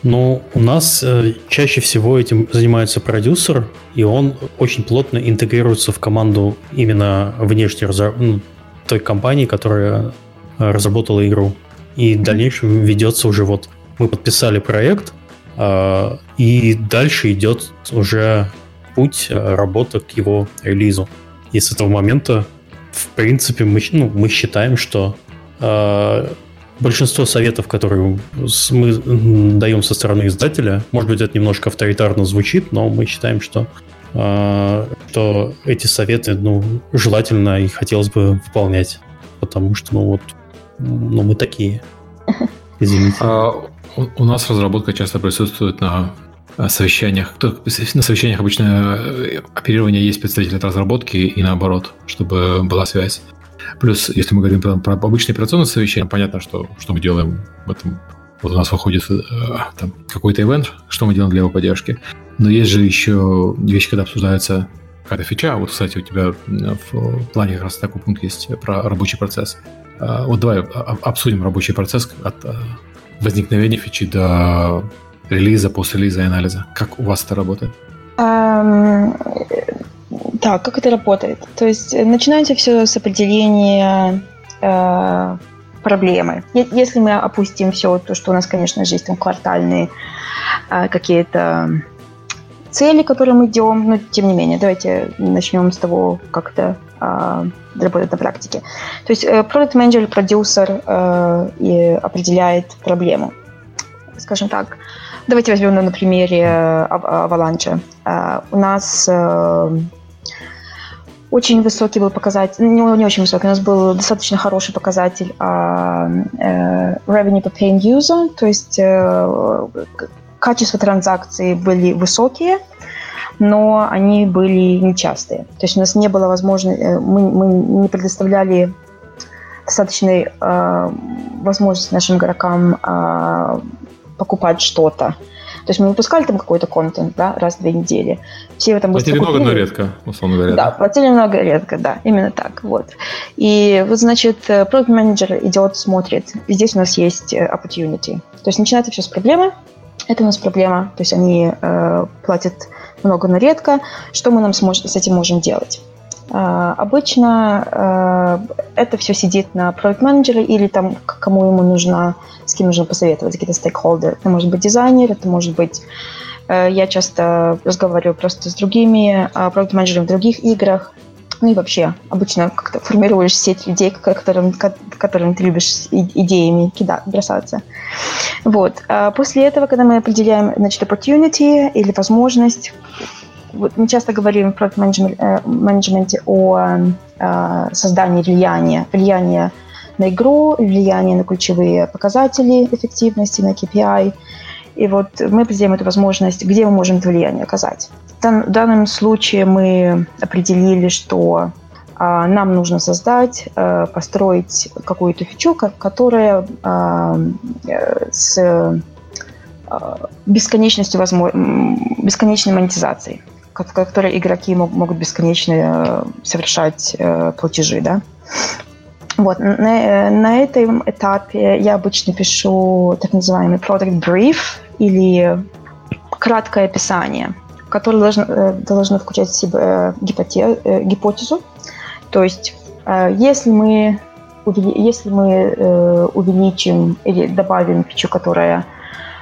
Ну, у нас э, чаще всего этим занимается продюсер, и он очень плотно интегрируется в команду именно внешней разра... ну, той компании, которая э, разработала игру. И в дальнейшем ведется уже вот мы подписали проект, э, и дальше идет уже путь э, работы к его релизу. И с этого момента в принципе, мы, ну, мы считаем, что э, большинство советов, которые мы даем со стороны издателя, может быть, это немножко авторитарно звучит, но мы считаем, что, э, что эти советы ну, желательно и хотелось бы выполнять, потому что ну, вот, ну, мы такие. *laughs* Извините. А, у, у нас разработка часто присутствует на совещаниях. На совещаниях обычно э, оперирование есть представитель от разработки и наоборот, чтобы была связь. Плюс, если мы говорим про, про обычные операционные совещания, понятно, что, что мы делаем в этом. Вот у нас выходит э, какой-то ивент, что мы делаем для его поддержки. Но есть же еще вещи, когда обсуждается какая-то фича. Вот, кстати, у тебя в плане как раз такой пункт есть про рабочий процесс. А, вот давай обсудим рабочий процесс от э, возникновения фичи до релиза, после релиза и анализа? Как у вас это работает? Эм, Так, как это работает? То есть э, начинается все с определения э, проблемы. Если мы опустим все то, что у нас, конечно же, есть там квартальные э, какие-то цели, к которым идем, но тем не менее, давайте начнем с того, как это э, работает на практике. То есть э, продукт менеджер, продюсер э, и определяет проблему. Скажем так, давайте возьмем на примере э, Avalanche. Э, у нас э, очень высокий был показатель, не, не очень высокий, у нас был достаточно хороший показатель uh, revenue per paying user, то есть качество транзакций были высокие, но они были нечастые. То есть у нас не было возможности, мы, мы не предоставляли достаточной э, возможности нашим игрокам э, покупать что-то. То есть мы выпускали там какой-то контент, да, раз в две недели. Все это Платили много, но редко, условно говоря. Да, платили много, редко, да, именно так, вот. И вот, значит, продукт менеджер идет, смотрит, и здесь у нас есть э, opportunity. То есть начинается все с проблемы, это у нас проблема, то есть они э, платят много, но редко. Что мы нам смож- с этим можем делать? Uh, обычно uh, это все сидит на продукт менеджере или там кому ему нужно, с кем нужно посоветовать, какие-то стейкхолдеры. Это может быть дизайнер, это может быть... Uh, я часто разговариваю просто с другими продукт менеджерами в других играх. Ну и вообще, обычно как-то формируешь сеть людей, которым, которым ты любишь идеями кидать, бросаться. Вот. После этого, когда мы определяем, значит, opportunity или возможность, вот мы часто говорим в проект-менеджменте э, о э, создании влияния, влияния на игру, влияние на ключевые показатели эффективности, на KPI. И вот мы определяем эту возможность, где мы можем это влияние оказать. В данном случае мы определили, что а, нам нужно создать, э, построить какую-то фичу, которая а, с бесконечностью возможно, бесконечной монетизацией в которой игроки могут бесконечно э, совершать э, платежи, да. Вот, на, на этом этапе я обычно пишу так называемый product brief или краткое описание, которое должно, э, должно включать в себя гипотез, гипотезу. То есть, если мы, если мы увеличим или добавим фичу, которая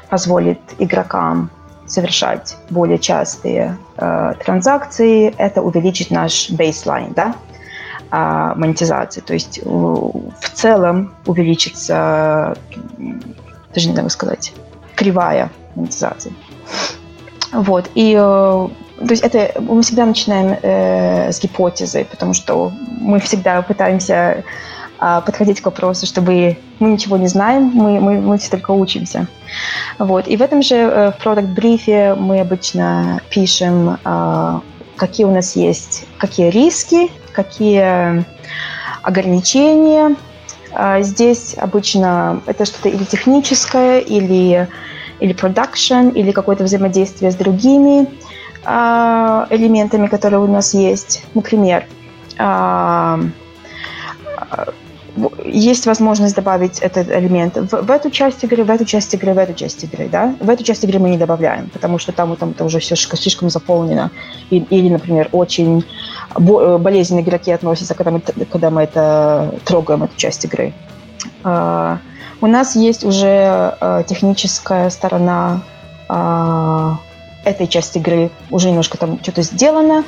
позволит игрокам совершать более частые э, транзакции, это увеличит наш бейслайн, да, э, монетизации. То есть э, в целом увеличится, даже не знаю сказать, кривая монетизации. Вот. И э, то есть это мы всегда начинаем э, с гипотезы, потому что мы всегда пытаемся подходить к вопросу, чтобы мы ничего не знаем, мы, мы, мы все только учимся. Вот. И в этом же э, в продукт брифе мы обычно пишем, э, какие у нас есть, какие риски, какие ограничения. А здесь обычно это что-то или техническое, или, или production, или какое-то взаимодействие с другими а, элементами, которые у нас есть. Например, есть возможность добавить этот элемент в, в эту часть игры, в эту часть игры, в эту часть игры, да? В эту часть игры мы не добавляем, потому что там, там это уже все слишком заполнено. И, или, например, очень э, болезненные игроки относятся, когда мы, когда мы это трогаем, эту часть игры. Uh, у нас есть уже uh, техническая сторона uh, этой части игры, уже немножко там что-то сделано,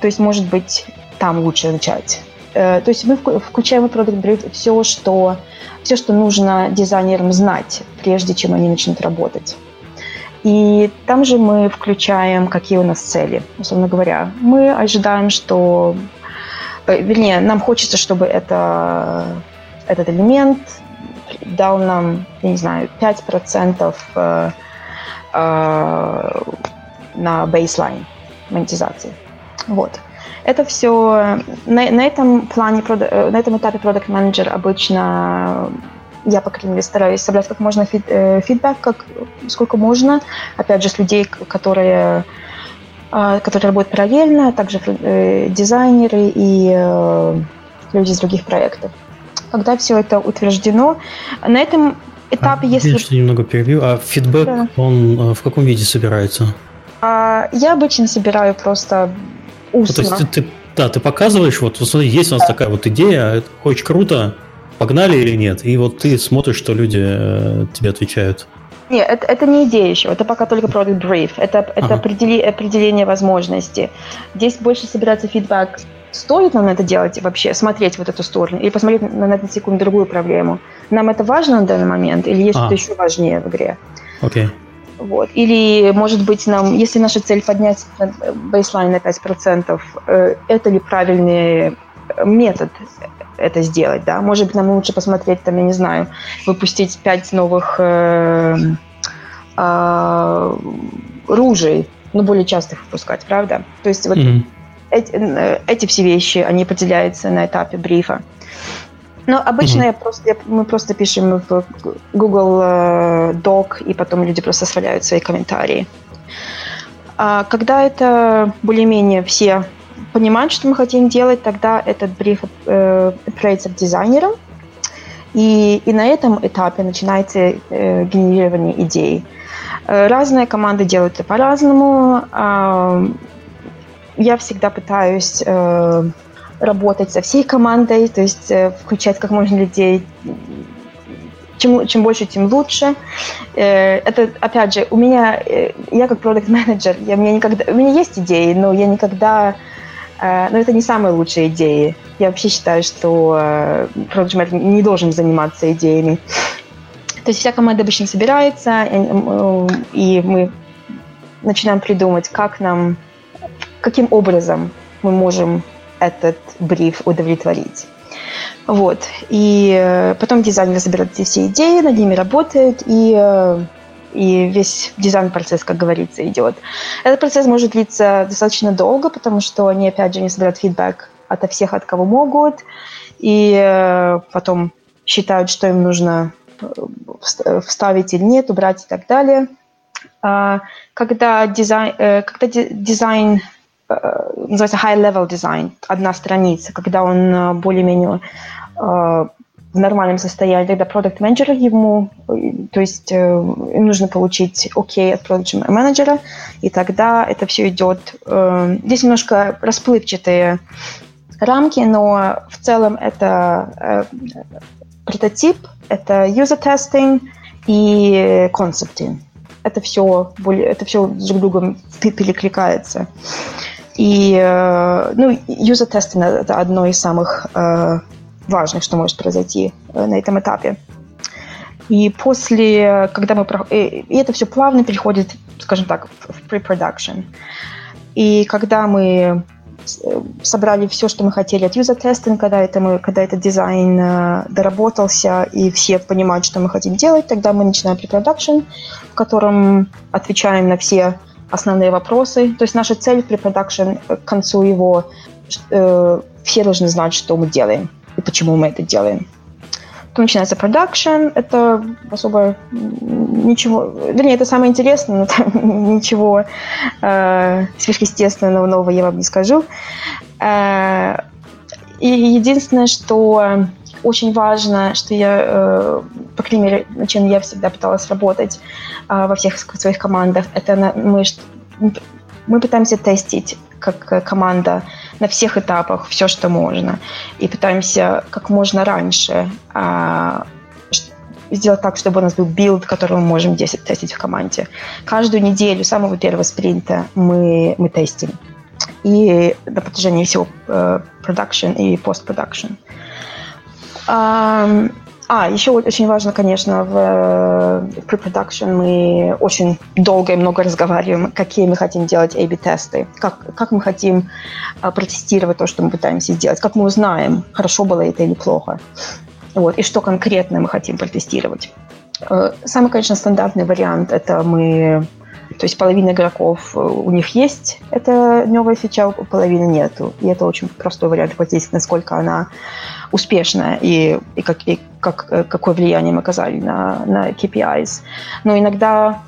то есть, может быть, там лучше начать. Э, то есть мы включаем в Product Brief все, что, все, что нужно дизайнерам знать, прежде чем они начнут работать. И там же мы включаем, какие у нас цели. Условно говоря, мы ожидаем, что... Э, вернее, нам хочется, чтобы это, этот элемент дал нам, я не знаю, 5% э, э, на бейслайн монетизации. Вот. Это все на, на этом плане, э, на этом этапе продукт менеджер обычно я, по крайней мере, стараюсь собрать как можно фид, э, фидбэк, как, сколько можно. Опять же, с людей, которые, э, которые работают параллельно, также э, дизайнеры и э, люди из других проектов. Когда все это утверждено, на этом этапе, а, если... Я немного перебью. А фидбэк, да. он э, в каком виде собирается? А, я обычно собираю просто устно. Ну, то есть ты, ты, да, ты показываешь, вот, смотри, есть у нас да. такая вот идея, это очень круто, погнали или нет, и вот ты смотришь, что люди э, тебе отвечают. Нет, это, это не идея еще, это пока только product brief, это, это ага. определи, определение возможности. Здесь больше собирается фидбэк, стоит нам это делать вообще, смотреть вот эту сторону, или посмотреть на, на, на секунду другую проблему. Нам это важно на данный момент, или есть а. что-то еще важнее в игре? Окей. Okay. Вот. Или, может быть, нам, если наша цель поднять бейслайн на 5%, э, это ли правильный метод это сделать, да? Может быть, нам лучше посмотреть, там, я не знаю, выпустить 5 новых э, э, ружей, ну, более часто их выпускать, правда? То есть вот mm-hmm. эти, э, эти все вещи, они определяются на этапе брифа. Но обычно mm-hmm. я просто, я, мы просто пишем в Google э, Doc, и потом люди просто оставляют свои комментарии. А когда это более-менее все понимают, что мы хотим делать, тогда этот бриф э, отправляется к дизайнерам, и, и на этом этапе начинается э, генерирование идей. Э, разные команды делают это по-разному. Э, я всегда пытаюсь э, работать со всей командой, то есть э, включать как можно людей. Чем, чем больше, тем лучше. Э, это, опять же, у меня, э, я как продукт менеджер я, у, меня никогда, у меня есть идеи, но я никогда но это не самые лучшие идеи. Я вообще считаю, что продукт менеджер не должен заниматься идеями. То есть вся команда обычно собирается, и мы начинаем придумать, как нам, каким образом мы можем этот бриф удовлетворить. Вот. И э, потом дизайнер собирает эти все идеи, над ними работает, и, э, и весь дизайн-процесс, как говорится, идет. Этот процесс может длиться достаточно долго, потому что они, опять же, не собирают фидбэк от всех, от кого могут, и э, потом считают, что им нужно вставить или нет, убрать и так далее. А, когда дизайн, когда дизайн называется high-level design, одна страница, когда он э, более-менее э, в нормальном состоянии, тогда продукт менеджер ему, то есть им нужно получить окей от продукт менеджера, и тогда это все идет. Здесь немножко расплывчатые рамки, но в целом это прототип, это user testing и concepting. Это все, это все друг с другом перекликается. И э, ну, testing – это одно из самых э, важных, что может произойти э, на этом этапе. И после, когда мы... И это все плавно переходит, скажем так, в pre-production. И когда мы собрали все, что мы хотели от user testing, когда, это мы, когда этот дизайн доработался и все понимают, что мы хотим делать, тогда мы начинаем pre-production, в котором отвечаем на все основные вопросы. То есть наша цель при продакшн к концу его э, все должны знать, что мы делаем и почему мы это делаем. Потом начинается продакшн, это особо ничего, вернее, это самое интересное, но *laughs* там ничего э, сверхъестественного нового я вам не скажу. Э, и единственное, что очень важно, что я, э, по крайней мере, на чем я всегда пыталась работать э, во всех своих командах, это мы, мы пытаемся тестить как команда на всех этапах все, что можно. И пытаемся как можно раньше а, сделать так, чтобы у нас был build, который мы можем тестить в команде. Каждую неделю, самого первого спринта, мы, мы тестим. И на протяжении всего продакшн э, и постпродакшн. А, а, еще очень важно, конечно, в, в pre-production мы очень долго и много разговариваем, какие мы хотим делать A-B-тесты, как, как мы хотим а, протестировать то, что мы пытаемся сделать, как мы узнаем, хорошо было это или плохо, вот, и что конкретно мы хотим протестировать. Э, самый, конечно, стандартный вариант – это мы то есть половина игроков, э, у них есть эта новая фича, у половины нету. И это очень простой вариант хватить, насколько она успешная и, и, как, и как, э, какое влияние мы оказали на, на KPIs. Но иногда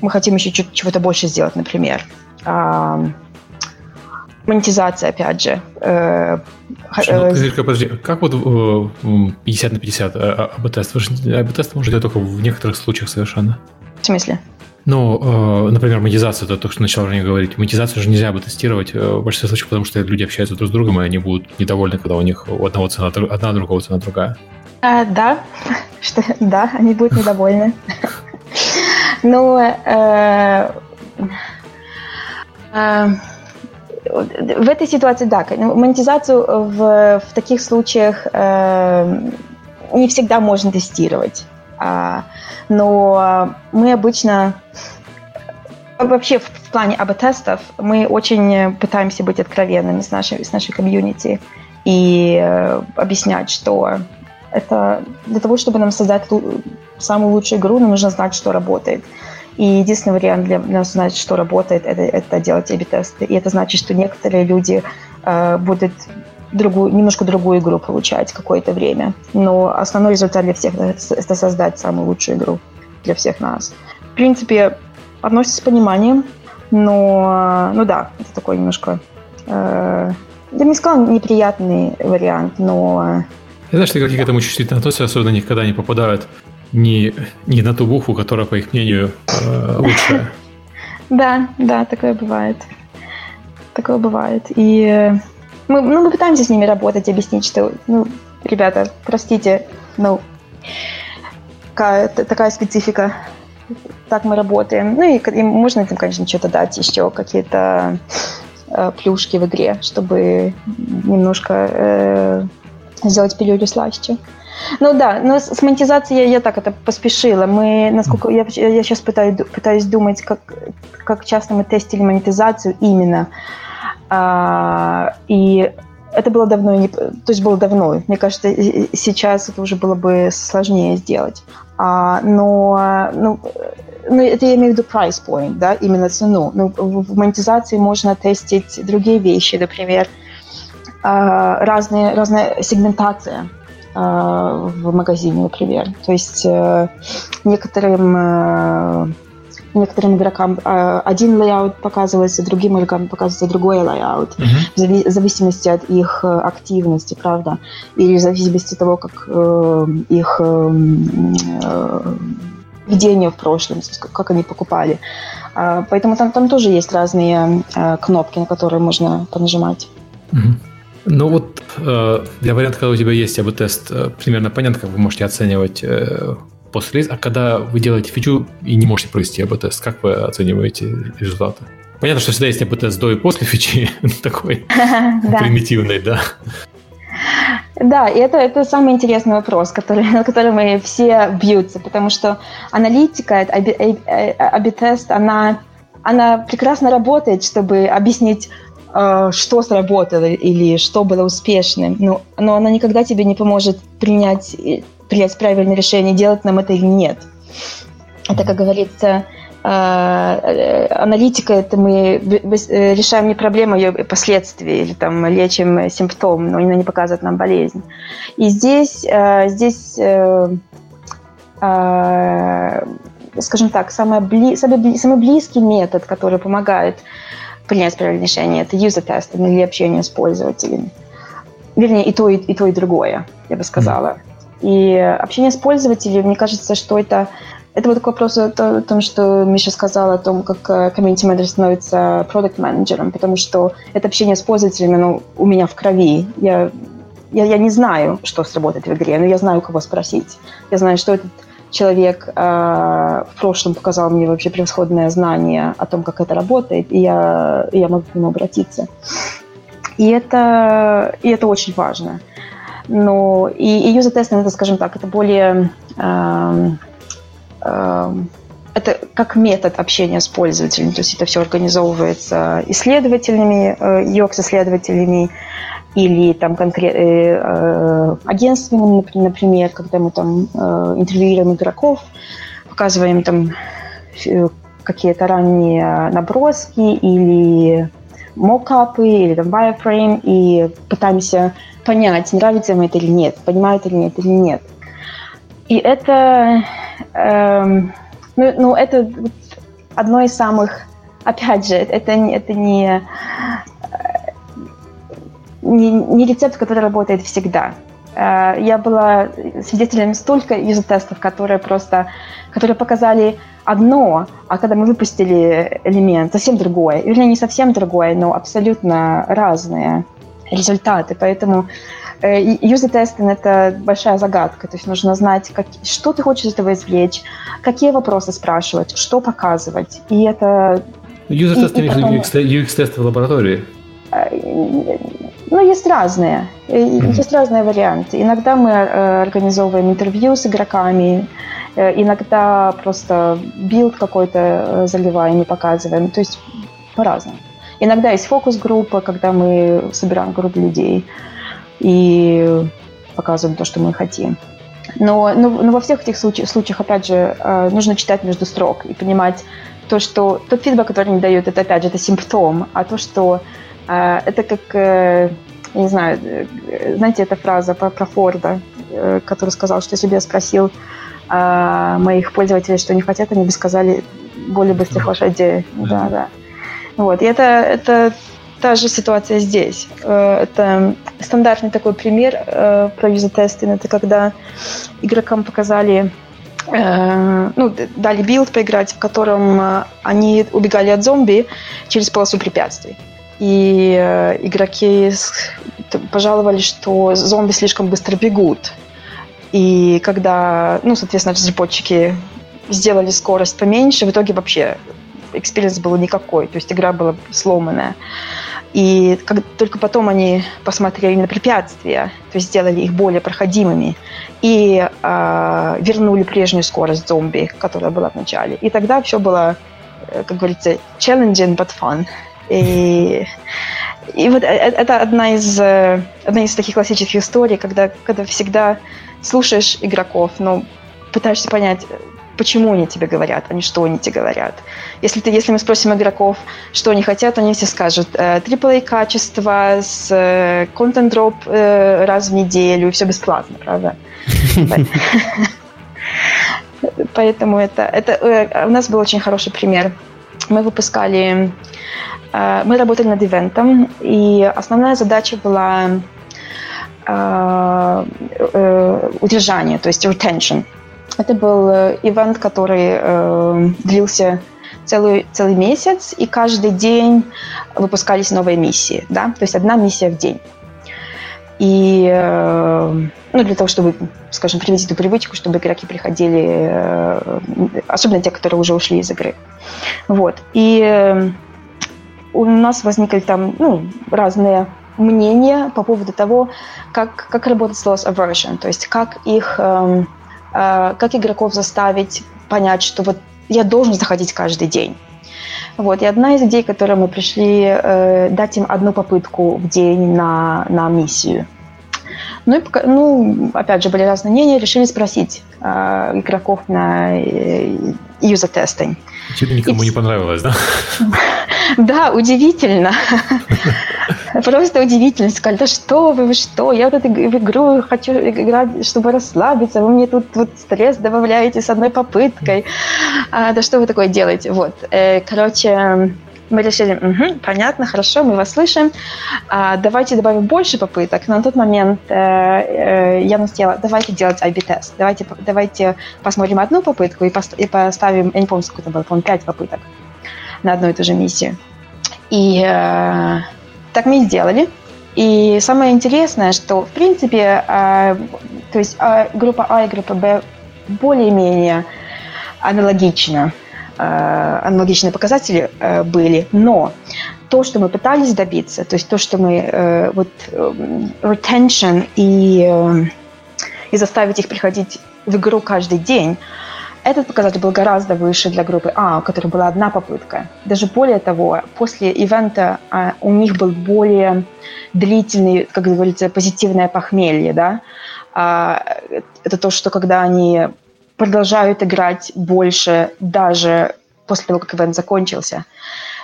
мы хотим еще чего-то больше сделать, например. А, монетизация, опять же. Э, ну, подожди, подожди, как вот 50 на 50 АБ-тест? АБ-тест может делать только в некоторых случаях совершенно. В смысле? Ну, э, например, монетизацию, это то, что начал ранее говорить. Монетизацию же нельзя бы тестировать э, в большинстве случаев, потому что люди общаются друг с другом, и они будут недовольны, когда у них у одного цена одна, другого цена другая. А, да, *laughs* что, да, они будут недовольны. *laughs* Но э, э, в этой ситуации, да, монетизацию в, в таких случаях э, не всегда можно тестировать. А, но мы обычно вообще в, плане АБ-тестов мы очень пытаемся быть откровенными с нашей, с нашей комьюнити и э, объяснять, что это для того, чтобы нам создать самую лучшую игру, нам нужно знать, что работает. И единственный вариант для нас знать, что работает, это, это делать A-B-тесты. И это значит, что некоторые люди э, будут другую, немножко другую игру получать какое-то время. Но основной результат для всех – это создать самую лучшую игру для всех нас. В принципе, относится с пониманием, но, ну да, это такой немножко, э, я не сказала неприятный вариант, но... Я знаю, что игроки к этому чувствительно относятся, особенно никогда не попадают не, не на ту букву, которая, по их мнению, э, лучшая. *laughs* Да, да, такое бывает. Такое бывает. И мы, ну, мы пытаемся с ними работать, объяснить, что, ну, ребята, простите, ну, такая, такая специфика, так мы работаем. Ну и, и можно этим, конечно, что-то дать, еще какие-то э, плюшки в игре, чтобы немножко э, сделать пилюлю слаще. Ну да, но с, с монетизацией я, я так это поспешила. Мы, насколько я, я сейчас пытаюсь, пытаюсь думать, как, как часто мы тестили монетизацию именно. А, и это было давно, то есть было давно. Мне кажется, сейчас это уже было бы сложнее сделать. А, но, ну, ну, это я имею в виду price point, да, именно цену. Ну, в, в монетизации можно тестить другие вещи, например, а, разные, разная сегментация а, в магазине, например. То есть э, некоторым э, некоторым игрокам э, один layout показывается, другим игрокам показывается другой layout, uh-huh. в зависимости от их э, активности, правда, или в зависимости от того, как э, их ведение в прошлом, как они покупали. А, поэтому там, там тоже есть разные кнопки, на которые можно понажимать. Uh-huh. Ну вот для варианта, когда у тебя есть АБ-тест, примерно понятно, как вы можете оценивать после релиза, а когда вы делаете фичу и не можете провести АБ-тест, как вы оцениваете результаты? Понятно, что всегда есть АБ-тест до и после фичи, *laughs* такой *laughs* примитивный, да. Да, и это, это самый интересный вопрос, который, *laughs* на который все бьются, потому что аналитика, АБ-тест, она, она прекрасно работает, чтобы объяснить, э, что сработало или что было успешным, но, но она никогда тебе не поможет принять принять правильное решение, делать нам это или нет. Это, как говорится, э, э, аналитика это мы э, решаем не проблему, а ее последствия, или там лечим симптом, но она не показывает нам болезнь. И здесь, здесь скажем так, самый, бли, самый, самый близкий метод, который помогает принять правильное решение, это test или общение с пользователями. Вернее, и то, и, и то, и другое, я бы сказала. И общение с пользователем, мне кажется, что это это вот такой вопрос о том, что Миша сказала, о том, как комьюнити менеджер становится продукт менеджером потому что это общение с пользователями ну, у меня в крови. Я, я, я не знаю, что сработает в игре, но я знаю, кого спросить. Я знаю, что этот человек э, в прошлом показал мне вообще превосходное знание о том, как это работает, и я, я могу к нему обратиться. И это, и это очень важно. Но и, и юзер-тестинг, это, скажем так, это более... Э, э, это как метод общения с пользователем, то есть это все организовывается исследователями, UX-исследователями или там конкрет, э, э, агентствами, например, когда мы там э, интервьюируем игроков, показываем там э, какие-то ранние наброски или мокапы или там wireframe и пытаемся понять, нравится им это или нет, понимают или нет или нет. И это, эм, ну, ну, это одно из самых, опять же, это, это не, э, не, не рецепт, который работает всегда. Э, я была свидетелем столько юзер-тестов, которые просто, которые показали одно, а когда мы выпустили элемент, совсем другое. Или не совсем другое, но абсолютно разные результаты. Поэтому юзер-тестинг – это большая загадка. То есть нужно знать, как, что ты хочешь из этого извлечь, какие вопросы спрашивать, что показывать. И это... User-тесты, потом... UX-тесты в лаборатории? Ну, есть разные. Mm-hmm. Есть разные варианты. Иногда мы э, организовываем интервью с игроками, э, иногда просто build какой-то э, заливаем и показываем. То есть по-разному. Иногда есть фокус-группа, когда мы собираем группу людей и показываем то, что мы хотим. Но, но, но во всех этих случаях, случаях, опять же, нужно читать между строк и понимать то, что тот фидбэк, который они дают, это опять же это симптом, а то, что а, это как, э, не знаю, э, знаете, эта фраза про, про Форда, э, который сказал, что если бы я спросил а, моих пользователей, что они хотят, они бы сказали более быстрых лошадей. Да, да. Вот. И это, это та же ситуация здесь. Это стандартный такой пример про user-testing. Это когда игрокам показали ну, дали build поиграть, в котором они убегали от зомби через полосу препятствий и э, игроки пожаловались, что зомби слишком быстро бегут. И когда, ну, соответственно, разработчики сделали скорость поменьше, в итоге вообще experience был никакой, то есть игра была сломанная. И как, только потом они посмотрели на препятствия, то есть сделали их более проходимыми и э, вернули прежнюю скорость зомби, которая была в начале. И тогда все было, э, как говорится, challenging but fun. И, и вот э, э, это одна из, одна из таких классических историй, когда, когда всегда слушаешь игроков, но пытаешься понять, почему они тебе говорят, а не что они тебе говорят. Если, ты, если мы спросим игроков, что они хотят, они все скажут AAA качество с content drop раз в неделю, и все бесплатно, правда? *laughs* Поэтому это, это у нас был очень хороший пример. Мы выпускали Э, мы работали над ивентом, и основная задача была э, э, удержание, то есть retention. Это был ивент, который длился целый, целый месяц, и каждый день выпускались новые миссии, да, то есть одна миссия в день. И ну, для того, чтобы, скажем, привести эту привычку, чтобы игроки приходили, особенно те, которые уже ушли из игры. Вот. И у нас возникли там ну, разные мнения по поводу того, как, как работать с loss aversion, то есть как их, э, э, как игроков заставить понять, что вот я должен заходить каждый день. Вот. И одна из идей, к мы пришли, э, дать им одну попытку в день на, на миссию. Ну, и, ну, опять же, были разные мнения, решили спросить э, игроков на э, юзер-тестинг. Тебе никому и... не понравилось, да? *laughs* Да, удивительно. *laughs* Просто удивительно. Сказали, да что вы, вы что? Я вот эту в игру хочу играть, чтобы расслабиться. Вы мне тут вот стресс добавляете с одной попыткой. А, да что вы такое делаете? Вот. Э, короче, мы решили, угу, понятно, хорошо, мы вас слышим. А, давайте добавим больше попыток. Но на тот момент э, э, я настояла, давайте делать IB-тест. Давайте, давайте посмотрим одну попытку и, пост- и поставим, я не помню, сколько это было, по-моему, пять попыток на одну и ту же миссию. И э, так мы и сделали. И самое интересное, что в принципе, э, то есть э, группа А и группа Б более-менее аналогично, аналогичные показатели э, были, но то, что мы пытались добиться, то есть то, что мы э, вот э, retention и, э, и заставить их приходить в игру каждый день, этот показатель был гораздо выше для группы А, у которой была одна попытка. Даже более того, после ивента а, у них был более длительный, как говорится, позитивное похмелье. Да? А, это то, что когда они продолжают играть больше даже после того, как ивент закончился.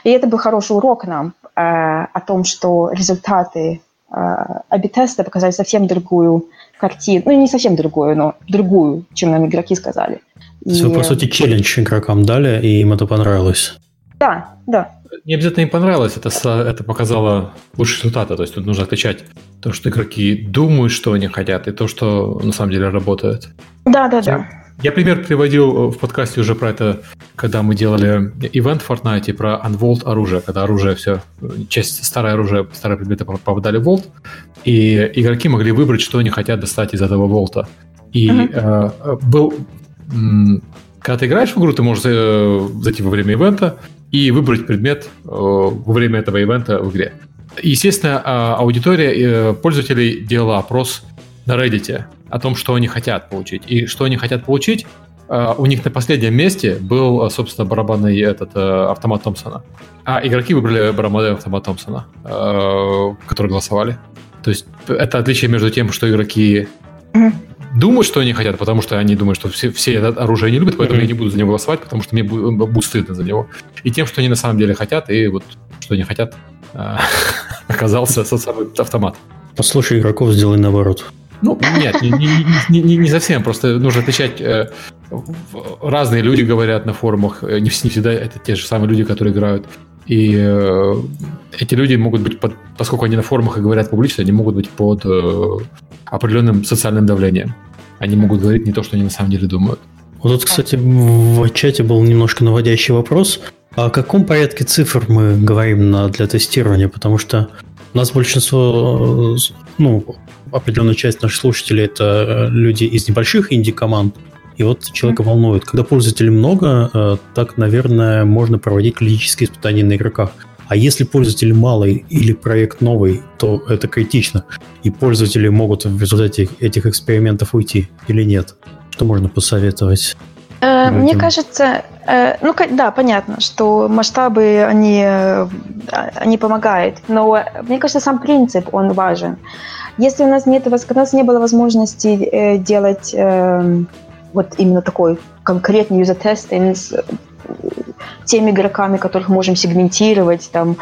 И это был хороший урок нам а, о том, что результаты АБ-теста показали совсем другую картину. Ну, не совсем другую, но другую, чем нам игроки сказали. То есть вы, по сути, челлендж игрокам дали, и им это понравилось? Да, да. Не обязательно им понравилось, это, это показало лучшие результаты. То есть тут нужно отличать То, что игроки думают, что они хотят, и то, что на самом деле работает. Да, да, да. Я пример приводил э, в подкасте уже про это, когда мы делали ивент в Fortnite про Unvault оружие, когда оружие все, часть старое оружие, старые предметы попадали в Vault, и игроки могли выбрать, что они хотят достать из этого волта. И uh-huh. э, был... Когда ты играешь в игру, ты можешь э, зайти во время ивента и выбрать предмет э, во время этого ивента в игре. Естественно, а, аудитория пользователей делала опрос на Reddit о том, что они хотят получить. И что они хотят получить, а, у них на последнем месте был, собственно, барабанный этот э, автомат Томпсона. А игроки выбрали барабанный автомат Томпсона, э, которые голосовали. То есть это отличие между тем, что игроки думают, что они хотят, потому что они думают, что все, все это оружие не любят, поэтому mm-hmm. я не буду за него голосовать, потому что мне будет стыдно за него. И тем, что они на самом деле хотят, и вот что они хотят, *laughs* оказался тот самый автомат. Послушай игроков, сделай наоборот. Ну, нет, не, не, не, не совсем. Просто нужно отличать. Э, разные люди говорят на форумах. Э, не, всегда это те же самые люди, которые играют. И э, эти люди могут быть, под, поскольку они на форумах и говорят публично, они могут быть под определенным социальным давлением. Они могут говорить не то, что они на самом деле думают. Вот тут, кстати, в чате был немножко наводящий вопрос. О каком порядке цифр мы говорим на, для тестирования? Потому что у нас большинство, ну, определенная часть наших слушателей это люди из небольших инди-команд. И вот человека волнует, когда пользователей много, э, так, наверное, можно проводить клинические испытания на игроках. А если пользователь малый или проект новый, то это критично. И пользователи могут в результате этих экспериментов уйти или нет. Что можно посоветовать? Э, мне кажется, э, ну да, понятно, что масштабы они, э, они помогают, но мне кажется, сам принцип он важен. Если у нас нет, у нас не было возможности делать вот именно такой конкретный юзер-тестинг с теми игроками, которых можем сегментировать, там,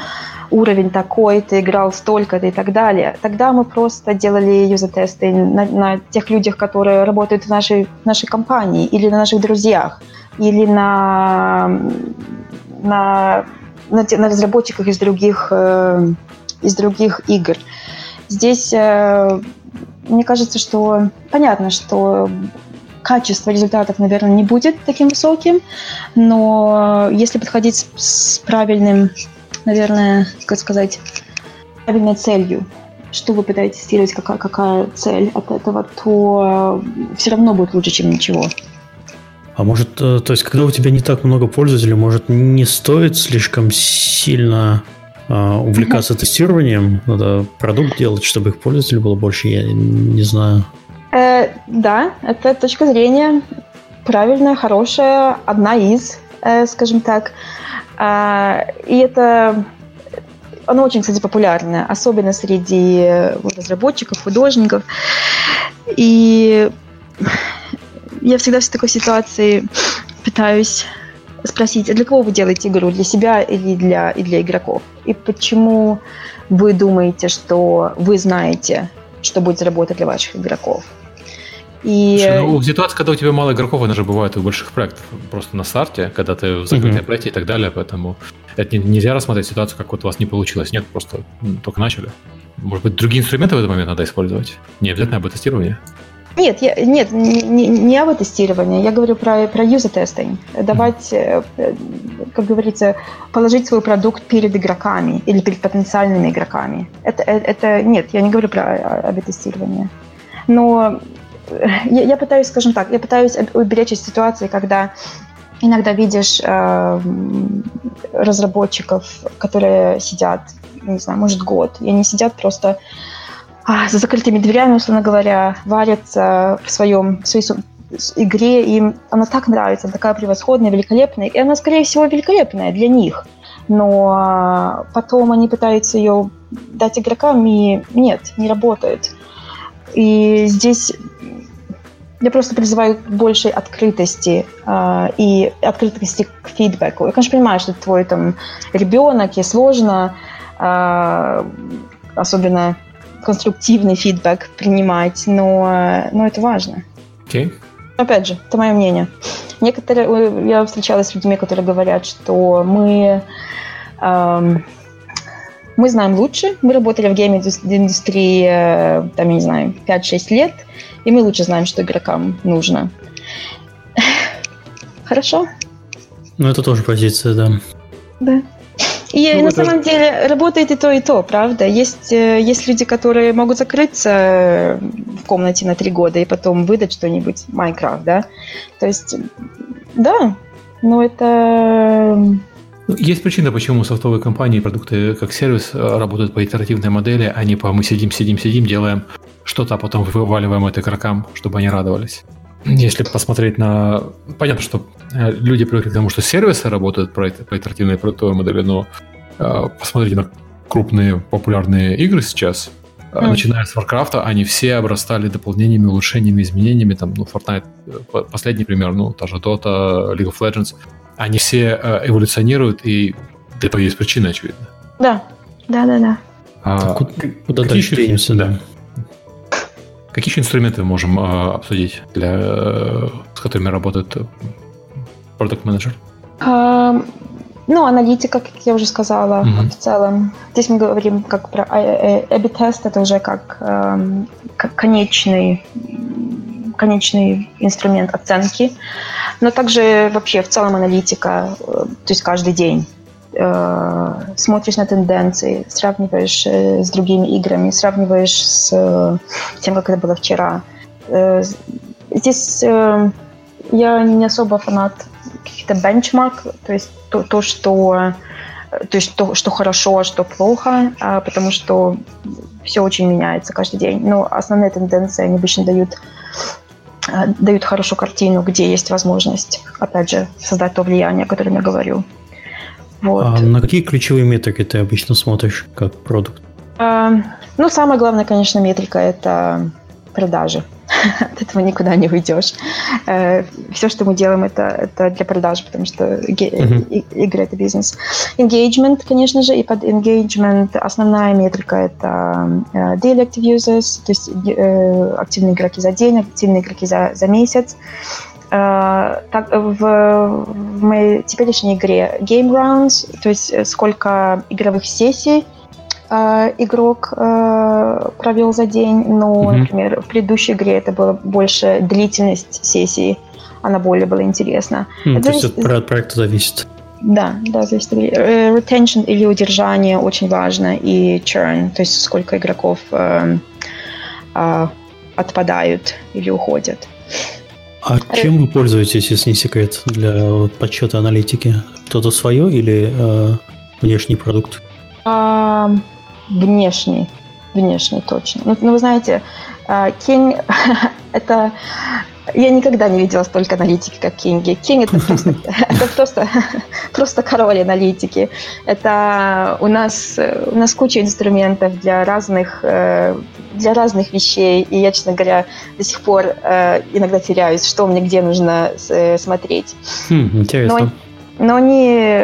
уровень такой, ты играл столько-то и так далее. Тогда мы просто делали юзер-тесты на, на тех людях, которые работают в нашей, в нашей компании, или на наших друзьях, или на, на, на, на разработчиках из других, э, из других игр. Здесь э, мне кажется, что понятно, что качество результатов, наверное, не будет таким высоким, но если подходить с, правильным наверное, как сказать, правильной целью, что вы пытаетесь тестировать, какая, какая цель от этого, то э, все равно будет лучше, чем ничего. А может, э, то есть, когда у тебя не так много пользователей, может, не стоит слишком сильно а, увлекаться тестированием? Надо продукт делать, чтобы их пользователей было больше, я не знаю. Э, да, это точка зрения правильная, хорошая, одна из, э, скажем так. А, и это оно очень, кстати, популярное, особенно среди разработчиков, художников. И я всегда в такой ситуации пытаюсь спросить, а для кого вы делаете игру? Для себя или для, и для игроков? И почему вы думаете, что вы знаете, что будет работать для ваших игроков? И... Слушай, ну, ситуация, когда у тебя мало игроков, она же бывает у больших проектов. Просто на старте, когда ты в закрытом uh-huh. проекте и так далее. Поэтому это не, нельзя рассматривать ситуацию, как вот у вас не получилось. Нет, просто только начали. Может быть, другие инструменты в этот момент надо использовать? Не обязательно об тестирование. Нет, я, нет, не, не, не об тестировании. Я говорю про, про user testing. Давать, mm-hmm. как говорится, положить свой продукт перед игроками или перед потенциальными игроками. Это, это, это нет, я не говорю про об тестировании. Но *laughs* я, я пытаюсь, скажем так, я пытаюсь уберечь от ситуации, когда иногда видишь э, разработчиков, которые сидят, не знаю, может, год, и они сидят просто а, за закрытыми дверями, условно говоря, варятся в своем, в своей игре, им она так нравится, такая превосходная, великолепная, и она, скорее всего, великолепная для них. Но потом они пытаются ее дать игрокам, и нет, не работает. И здесь я просто призываю к большей открытости э, и открытости к фидбэку. Я, конечно, понимаю, что твой там ребенок, и сложно, э, особенно конструктивный фидбэк принимать, но, но это важно. Okay. Опять же, это мое мнение. Некоторые, я встречалась с людьми, которые говорят, что мы эм, мы знаем лучше. Мы работали в гейм-индустрии, э, там, я не знаю, 5-6 лет, и мы лучше знаем, что игрокам нужно. *laughs* Хорошо? Ну, это тоже позиция, да. Да. И ну, на это... самом деле работает и то, и то, правда. Есть, э, есть люди, которые могут закрыться э, в комнате на три года и потом выдать что-нибудь, Майнкрафт, да. То есть, да, но это... Ну, есть причина, почему софтовые компании, продукты как сервис э, работают по итеративной модели, а не по мы сидим, сидим, сидим, делаем что-то, а потом вываливаем это игрокам, чтобы они радовались. Если посмотреть на... Понятно, что э, люди привыкли к тому, что сервисы работают по, итеративной продуктовой модели, но э, посмотрите на крупные популярные игры сейчас, mm. начиная с Warcraft, они все обрастали дополнениями, улучшениями, изменениями. Там, ну, Fortnite, последний пример, ну, та же Dota, League of Legends. Они все эволюционируют, и для этого есть причина, очевидно. Да, да, да, да. А, куда, куда дальше двинемся, да. Какие еще инструменты мы можем э, обсудить, для, э, с которыми работает продукт менеджер uh, ну, аналитика, как я уже сказала, mm-hmm. в целом. Здесь мы говорим как про A-B тест, это уже как, э, как конечный конечный инструмент оценки, но также вообще в целом аналитика, э, то есть каждый день э, смотришь на тенденции, сравниваешь э, с другими играми, сравниваешь с тем, как это было вчера. Здесь я не особо фанат каких-то бенчмарк, то есть то, то что то есть то, что хорошо, а что плохо, а, потому что все очень меняется каждый день. Но основные тенденции они обычно дают дают хорошую картину, где есть возможность, опять же, создать то влияние, о котором я говорю. Вот. А на какие ключевые метрики ты обычно смотришь как продукт? А, ну, самая главная, конечно, метрика – это продажи. *laughs* От этого никуда не уйдешь. Э, Все, что мы делаем, это, это для продаж, потому что uh-huh. игры – это бизнес. Engagement, конечно же, и под engagement основная метрика – это э, daily active users, то есть э, активные игроки за день, активные игроки за, за месяц. Так, в, в моей теперешней игре Game Rounds, то есть сколько игровых сессий э, игрок э, провел за день, но, mm-hmm. например, в предыдущей игре это было больше длительность сессии, она более была интересна. Mm, это то есть это от проекта зависит. Да, да, зависит э, Retention или удержание очень важно, и churn, то есть сколько игроков э, э, отпадают или уходят. А чем вы пользуетесь, если не секрет, для подсчета аналитики? Что-то свое или э, внешний продукт? Внешний. Внешний, точно. Ну, ну вы знаете, King *laughs* – это я никогда не видела столько аналитики, как Кинги. Кинг это просто, *laughs* это просто, просто король аналитики. Это у нас, у нас куча инструментов для разных, э, для разных вещей. И я, честно говоря, до сих пор э, иногда теряюсь, что мне где нужно э, смотреть. Хм, интересно. Но, но они,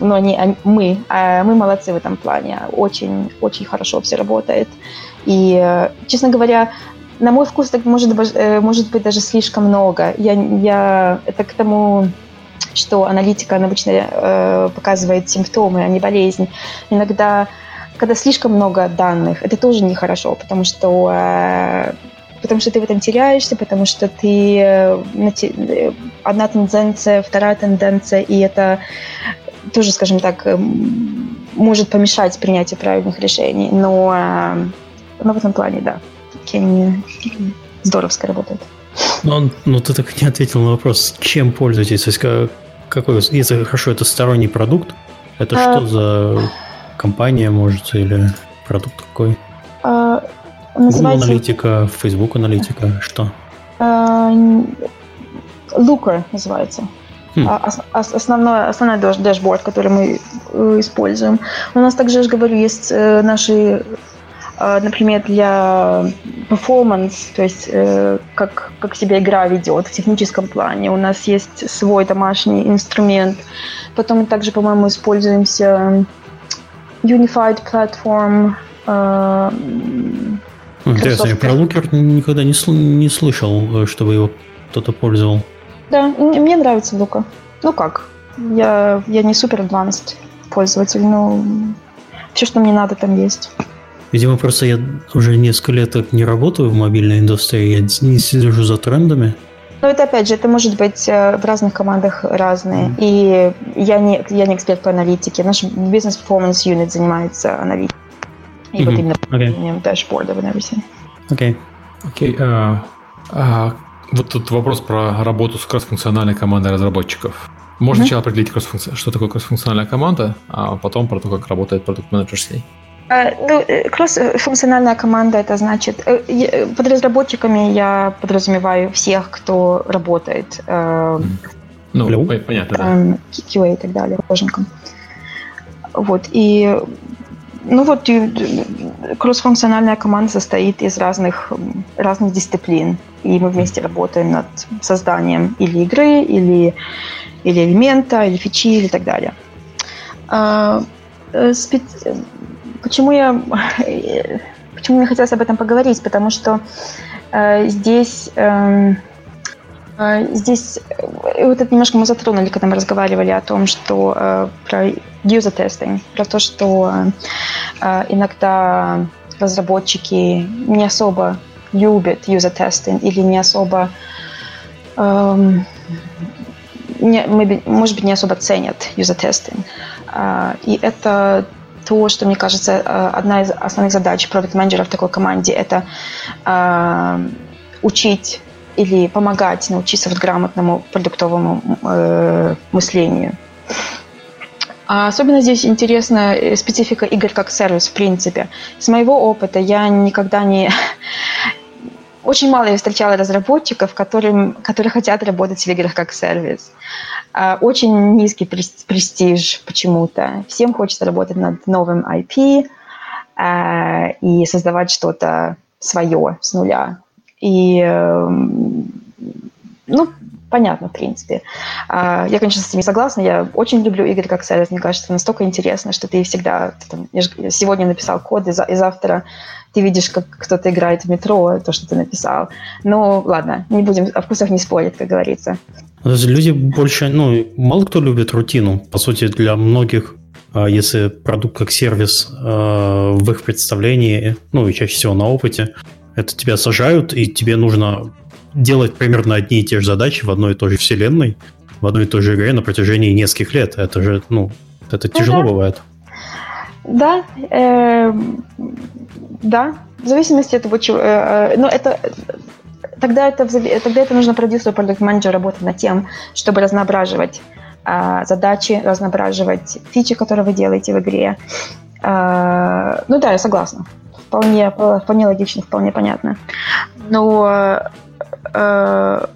но они, мы, а мы молодцы в этом плане. Очень, очень хорошо все работает. И, честно говоря, на мой вкус так может, э, может быть даже слишком много. Я, я, это к тому, что аналитика обычно э, показывает симптомы, а не болезнь. Иногда, когда слишком много данных, это тоже нехорошо, потому что э, потому что ты в этом теряешься, потому что ты э, э одна тенденция, вторая тенденция, и это тоже, скажем так, может помешать принятию правильных решений. Но, э, но в этом плане, да. Kenny здоровско работает. Но, но ну, ты так не ответил на вопрос, чем пользуетесь? То есть, какой, если хорошо, это сторонний продукт, это а, что за компания, может, или продукт какой? А, называется... Google аналитика, Facebook аналитика, что? А, Looker называется. Хм. А, основной, основной дашборд, который мы э, используем. У нас также, я же говорю, есть э, наши например, для performance, то есть э, как, как себя игра ведет в техническом плане. У нас есть свой домашний инструмент. Потом мы также, по-моему, используемся Unified Platform. Э, Интересно, я про Looker никогда не, сл- не слышал, чтобы его кто-то пользовал. Да, мне нравится Лука. Ну как, я, я не супер advanced пользователь, но Все, что мне надо, там есть. Видимо, просто я уже несколько лет не работаю в мобильной индустрии, я не слежу за трендами. Ну, это опять же, это может быть э, в разных командах разные. Mm-hmm. И я не, я не эксперт по аналитике. Наш бизнес performance unit занимается аналитикой. И mm-hmm. вот именно okay. дашбордов и everything. Окей. Окей. Вот тут вопрос про работу с кроссфункциональной командой разработчиков. Можно mm-hmm. сначала определить, что такое кроссфункциональная команда, а потом про то, как работает продукт-менеджер с ней. А, ну, э, кросс-функциональная команда, это значит, э, под разработчиками я подразумеваю всех, кто работает. Э, ну, Hello? понятно, да. Эм, QA и так далее, художником. Вот, и ну вот кроссфункциональная команда состоит из разных, разных дисциплин, и мы вместе работаем над созданием или игры, или, или элемента, или фичи, или так далее. А, почему я *laughs* почему мне хотелось об этом поговорить? Потому что э, здесь э, здесь э, вот это немножко мы затронули, когда мы разговаривали о том, что э, про user testing, про то, что э, иногда разработчики не особо любят user testing или не особо эм, не, может быть, не особо ценят user testing. И это то, что, мне кажется, одна из основных задач продукт-менеджера в такой команде – это э, учить или помогать научиться вот грамотному продуктовому э, мыслению. А особенно здесь интересна э, специфика игр как сервис, в принципе. С моего опыта я никогда не... *laughs* Очень мало я встречала разработчиков, которым, которые хотят работать в играх как сервис. А, очень низкий престиж почему-то. Всем хочется работать над новым IP а, и создавать что-то свое с нуля. И, эм, ну, понятно, в принципе. А, я, конечно, с этим согласна. Я очень люблю игры как сервис. Мне кажется, настолько интересно, что ты всегда... Ты, там, сегодня написал код, и, за, и завтра ты видишь, как кто-то играет в метро, то, что ты написал. Ну, ладно, не будем о вкусах не спорить, как говорится. Люди больше, ну, мало кто любит рутину. По сути, для многих, а, если продукт как сервис а, в их представлении, ну, и чаще всего на опыте, это тебя сажают, и тебе нужно делать примерно одни и те же задачи в одной и той же вселенной, в одной и той же игре на протяжении нескольких лет. Это же, ну, это тяжело ну, бывает. Да, э, да, в зависимости от того, чего. Э, э, но это тогда это, тогда это нужно продюсеру, продукт менеджеру работать над тем, чтобы разноображивать э, задачи, разноображивать фичи, которые вы делаете в игре. Э, ну да, я согласна. Вполне, вполне логично, вполне понятно. Но, э,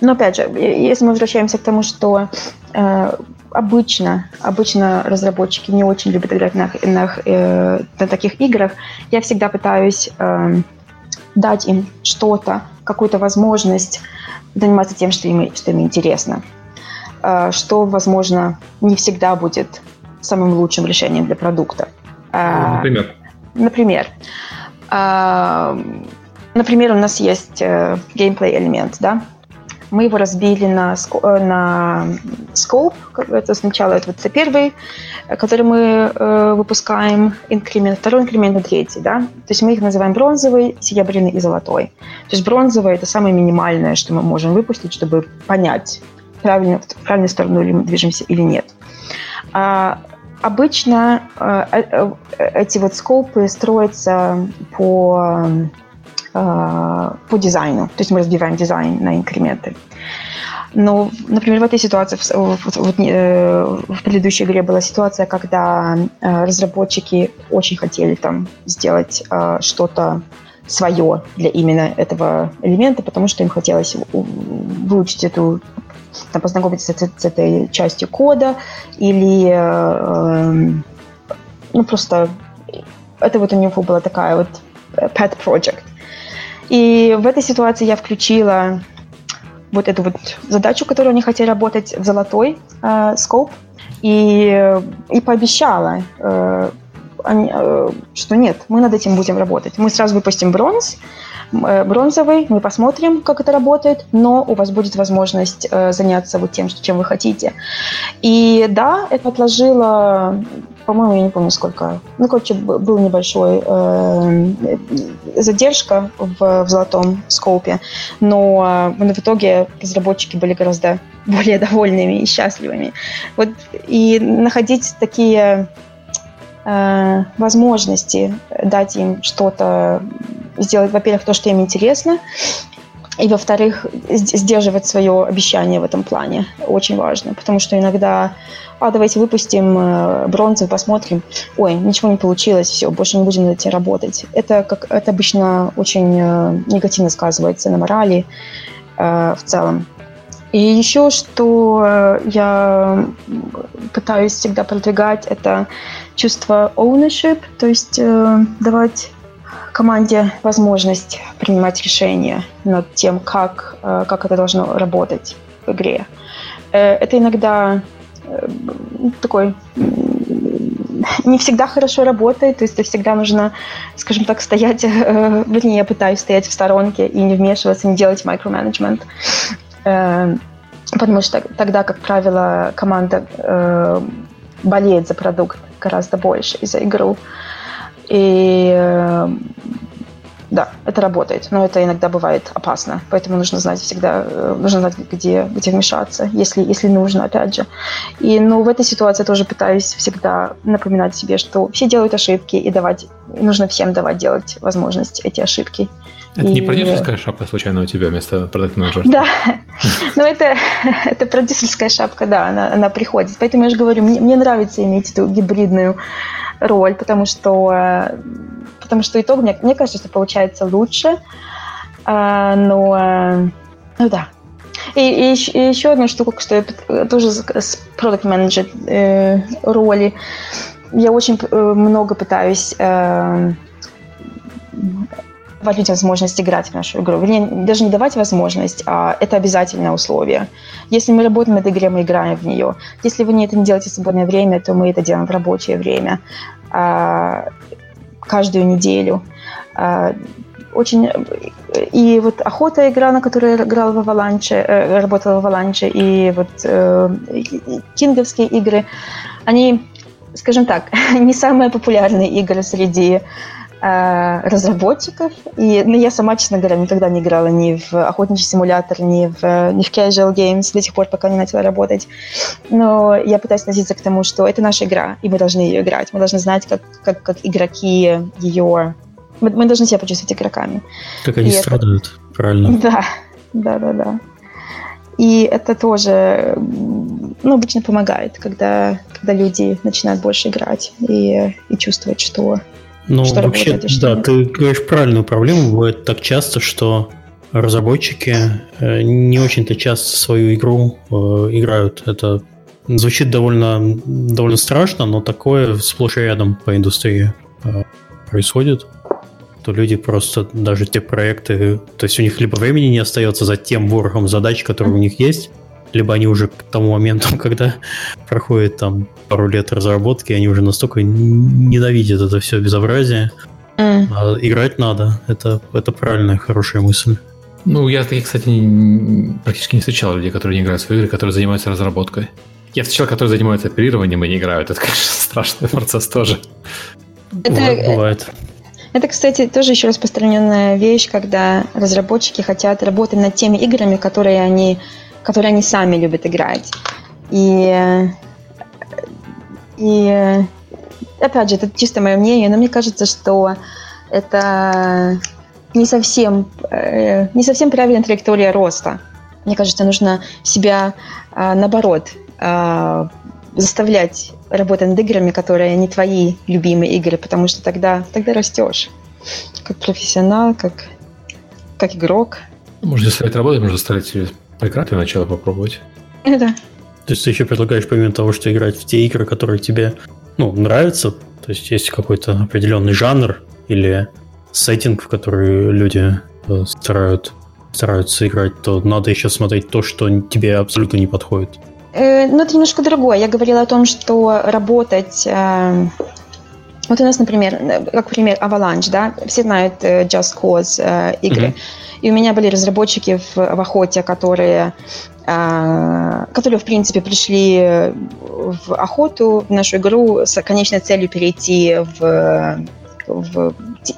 но опять же, если мы возвращаемся к тому, что э, обычно, обычно разработчики не очень любят играть на, на, э, на таких играх, я всегда пытаюсь э, дать им что-то, какую-то возможность заниматься тем, что им, что им интересно. Э, что, возможно, не всегда будет самым лучшим решением для продукта. Э, например? Например. Э, например, у нас есть геймплей элемент, да, мы его разбили на, на scope. Это сначала это, вот первый, который мы э, выпускаем инкремент, второй инкремент и третий. Да? То есть мы их называем бронзовый, серебряный и золотой. То есть бронзовый – это самое минимальное, что мы можем выпустить, чтобы понять, правильно, в правильную сторону ли мы движемся или нет. А, обычно э, э, эти вот скопы строятся по Э, по дизайну. То есть мы разбиваем дизайн на инкременты. Но, например, в этой ситуации, в, в, в, э, в предыдущей игре была ситуация, когда э, разработчики очень хотели там сделать что-то свое для именно этого элемента, потому что им хотелось выучить эту, познакомиться с, этой частью кода или эм, ну просто это вот у него была такая вот pet project. И в этой ситуации я включила вот эту вот задачу, которую они хотели работать в золотой э, и, и пообещала, э, они, э, что нет, мы над этим будем работать. Мы сразу выпустим бронз, э, бронзовый, мы посмотрим, как это работает, но у вас будет возможность э, заняться вот тем, чем вы хотите. И да, это отложило по-моему, я не помню сколько. Ну, короче, был небольшой э, задержка в, в золотом скопе, но э, в итоге разработчики были гораздо *laughs* более довольными и счастливыми. Вот и находить такие э, возможности, дать им что-то, сделать, во-первых, то, что им интересно, и, во-вторых, сдерживать свое обещание в этом плане очень важно, потому что иногда, а давайте выпустим э, бронзу, посмотрим, ой, ничего не получилось, все, больше не будем над этим работать. Это, как, это обычно очень э, негативно сказывается на морали э, в целом. И еще, что я пытаюсь всегда продвигать, это чувство ownership, то есть давать команде возможность принимать решения над тем, как, э, как это должно работать в игре. Э, это иногда э, такой не всегда хорошо работает, то есть всегда нужно, скажем так, стоять, вернее, я пытаюсь стоять в сторонке и не вмешиваться, не делать микроменеджмент, потому что тогда, как правило, команда болеет за продукт гораздо больше и за игру. И э, да, это работает, но это иногда бывает опасно, поэтому нужно знать всегда, э, нужно знать, где, где вмешаться, если, если нужно, опять же. И, ну, в этой ситуации тоже пытаюсь всегда напоминать себе, что все делают ошибки, и давать, нужно всем давать делать возможность эти ошибки. Это и... не продюсерская шапка случайно у тебя вместо продукт менеджера? Да, *laughs* ну это, *laughs* это продюсерская шапка, да, она, она приходит. Поэтому я же говорю, мне, мне нравится иметь эту гибридную роль, потому что, потому что итог, мне, мне кажется, что получается лучше. А, но, ну да. И, и, и еще одна штука, что я тоже с продукт менеджер э, роли, я очень э, много пытаюсь э, давать людям возможность играть в нашу игру. Вернее, даже не давать возможность, а это обязательное условие. Если мы работаем над игрой, мы играем в нее. Если вы не это не делаете в свободное время, то мы это делаем в рабочее время. А, каждую неделю. А, очень и вот охота игра, на которой я играла в Аваланче, э, работала в Аваланче, и вот э, кинговские игры, они, скажем так, *laughs* не самые популярные игры среди разработчиков. И ну, я сама, честно говоря, никогда не играла ни в охотничий симулятор, ни в, ни в casual games до сих пор, пока не начала работать. Но я пытаюсь относиться к тому, что это наша игра, и мы должны ее играть. Мы должны знать, как, как, как игроки ее... Мы, мы должны себя почувствовать игроками. Как они и страдают, это... правильно. *laughs* Да, да, да, да. И это тоже ну, обычно помогает, когда, когда люди начинают больше играть и, и чувствовать, что ну, что вообще, работает, да, ты говоришь правильную проблему. Бывает так часто, что разработчики э, не очень-то часто свою игру э, играют. Это звучит довольно, довольно страшно, но такое сплошь и рядом по индустрии э, происходит. То люди просто даже те проекты, то есть у них либо времени не остается за тем ворохом задач, которые у них есть, либо они уже к тому моменту, *laughs* когда проходит там пару лет разработки, они уже настолько ненавидят это все безобразие. Mm. А играть надо. Это, это правильная, хорошая мысль. Ну, я таких, кстати, не, практически не встречал людей, которые не играют в свои игры, которые занимаются разработкой. Я встречал, которые занимаются оперированием и не играют. Это, конечно, *laughs* страшный процесс тоже. Это, бывает, бывает. Это, кстати, тоже еще распространенная вещь, когда разработчики хотят работать над теми играми, которые они которые они сами любят играть. И, и опять же, это чисто мое мнение, но мне кажется, что это не совсем, э, не совсем правильная траектория роста. Мне кажется, нужно себя, э, наоборот, э, заставлять работать над играми, которые не твои любимые игры, потому что тогда, тогда растешь. Как профессионал, как, как игрок. Можно заставить работать, можно заставить Игра для начала попробовать. Да. То есть ты еще предлагаешь, помимо того, что играть в те игры, которые тебе ну, нравятся, то есть есть какой-то определенный жанр или сеттинг, в который люди э, старают, стараются играть, то надо еще смотреть то, что тебе абсолютно не подходит. Э, ну, это немножко другое. Я говорила о том, что работать, э, Вот у нас, например, как пример Avalanche, да, все знают Just Cause игры. Mm-hmm. И у меня были разработчики в, в охоте, которые, э, которые, в принципе, пришли в охоту, в нашу игру с конечной целью перейти в, в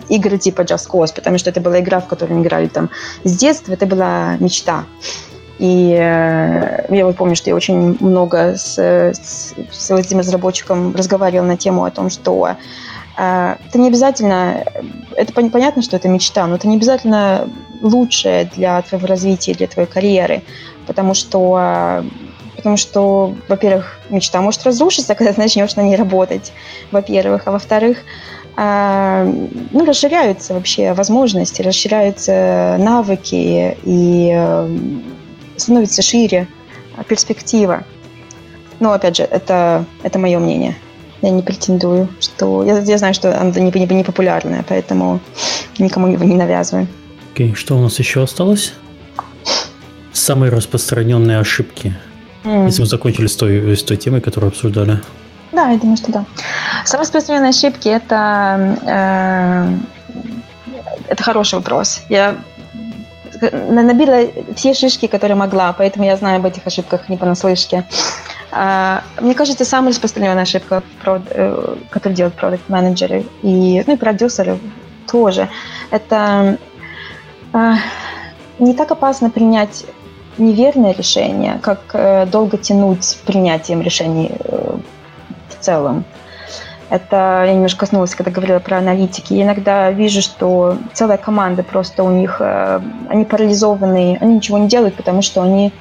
игры типа Just Cause, потому что это была игра, в которой они играли там с детства, это была мечта. И э, я вот помню, что я очень много с, с, с этим разработчиком разговаривала на тему о том, что э, это не обязательно, это понятно, что это мечта, но это не обязательно лучшее для твоего развития, для твоей карьеры, потому что потому что, во-первых, мечта может разрушиться, *laughs* когда ты начнешь на ней работать, во-первых, а во-вторых, а, ну, расширяются вообще возможности, расширяются навыки и э, становится шире перспектива. Но, опять же, это, это мое мнение. Я не претендую, что... Я, я знаю, что оно не, не, не популярное, поэтому никому его не навязываю. Окей, okay, что у нас еще осталось? Самые распространенные ошибки. Mm. Если мы закончили с той, с той темой, которую обсуждали. Да, я думаю, что да. Самые распространенные ошибки это, э, это хороший вопрос. Я набила все шишки, которые могла, поэтому я знаю об этих ошибках не понаслышке. А, мне кажется, самая распространенная ошибка, э, которую делают продукт-менеджеры и, ну, и продюсеры тоже, это а, не так опасно принять неверное решение, как э, долго тянуть с принятием решений э, в целом. Это я немножко коснулась, когда говорила про аналитики. Я иногда вижу, что целая команда просто у них, э, они парализованы, они ничего не делают, потому что они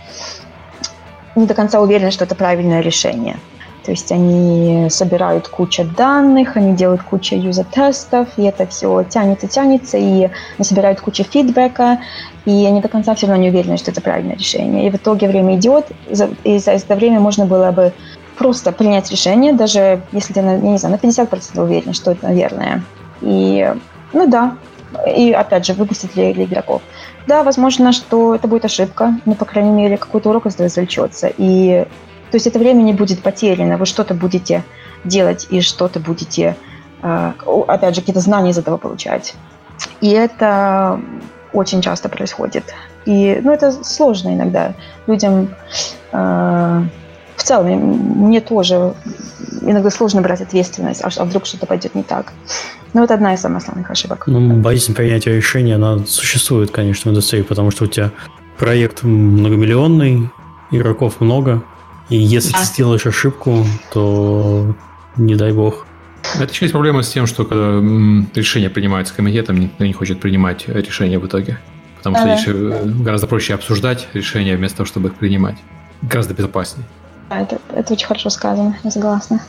не до конца уверены, что это правильное решение. То есть они собирают кучу данных, они делают кучу юзер-тестов, и это все тянется, тянется, и они собирают кучу фидбэка, и они до конца все равно не уверены, что это правильное решение. И в итоге время идет, и за это время можно было бы просто принять решение, даже если ты, я не знаю, на 50% уверен, что это верное. И, ну да, и опять же, выпустить для, для игроков. Да, возможно, что это будет ошибка, но, по крайней мере, какой-то урок из этого извлечется. И то есть это время не будет потеряно, вы что-то будете делать и что-то будете, э, опять же, какие-то знания из этого получать. И это очень часто происходит. И, ну, это сложно иногда людям. В целом, мне тоже иногда сложно брать ответственность, а, а вдруг что-то пойдет не так. Но это одна из самых основных ошибок. Ну, боязнь принятия решения, она существует, конечно, в индустрии, потому что у тебя проект многомиллионный, игроков много, и если а. ты сделаешь ошибку, то не дай бог. Это еще есть проблема с тем, что когда решение принимается комитетом, никто не хочет принимать решение в итоге. Потому что ага. Э, гораздо проще обсуждать решения вместо того, чтобы их принимать. Гораздо безопаснее. Это, это очень хорошо сказано, я согласна.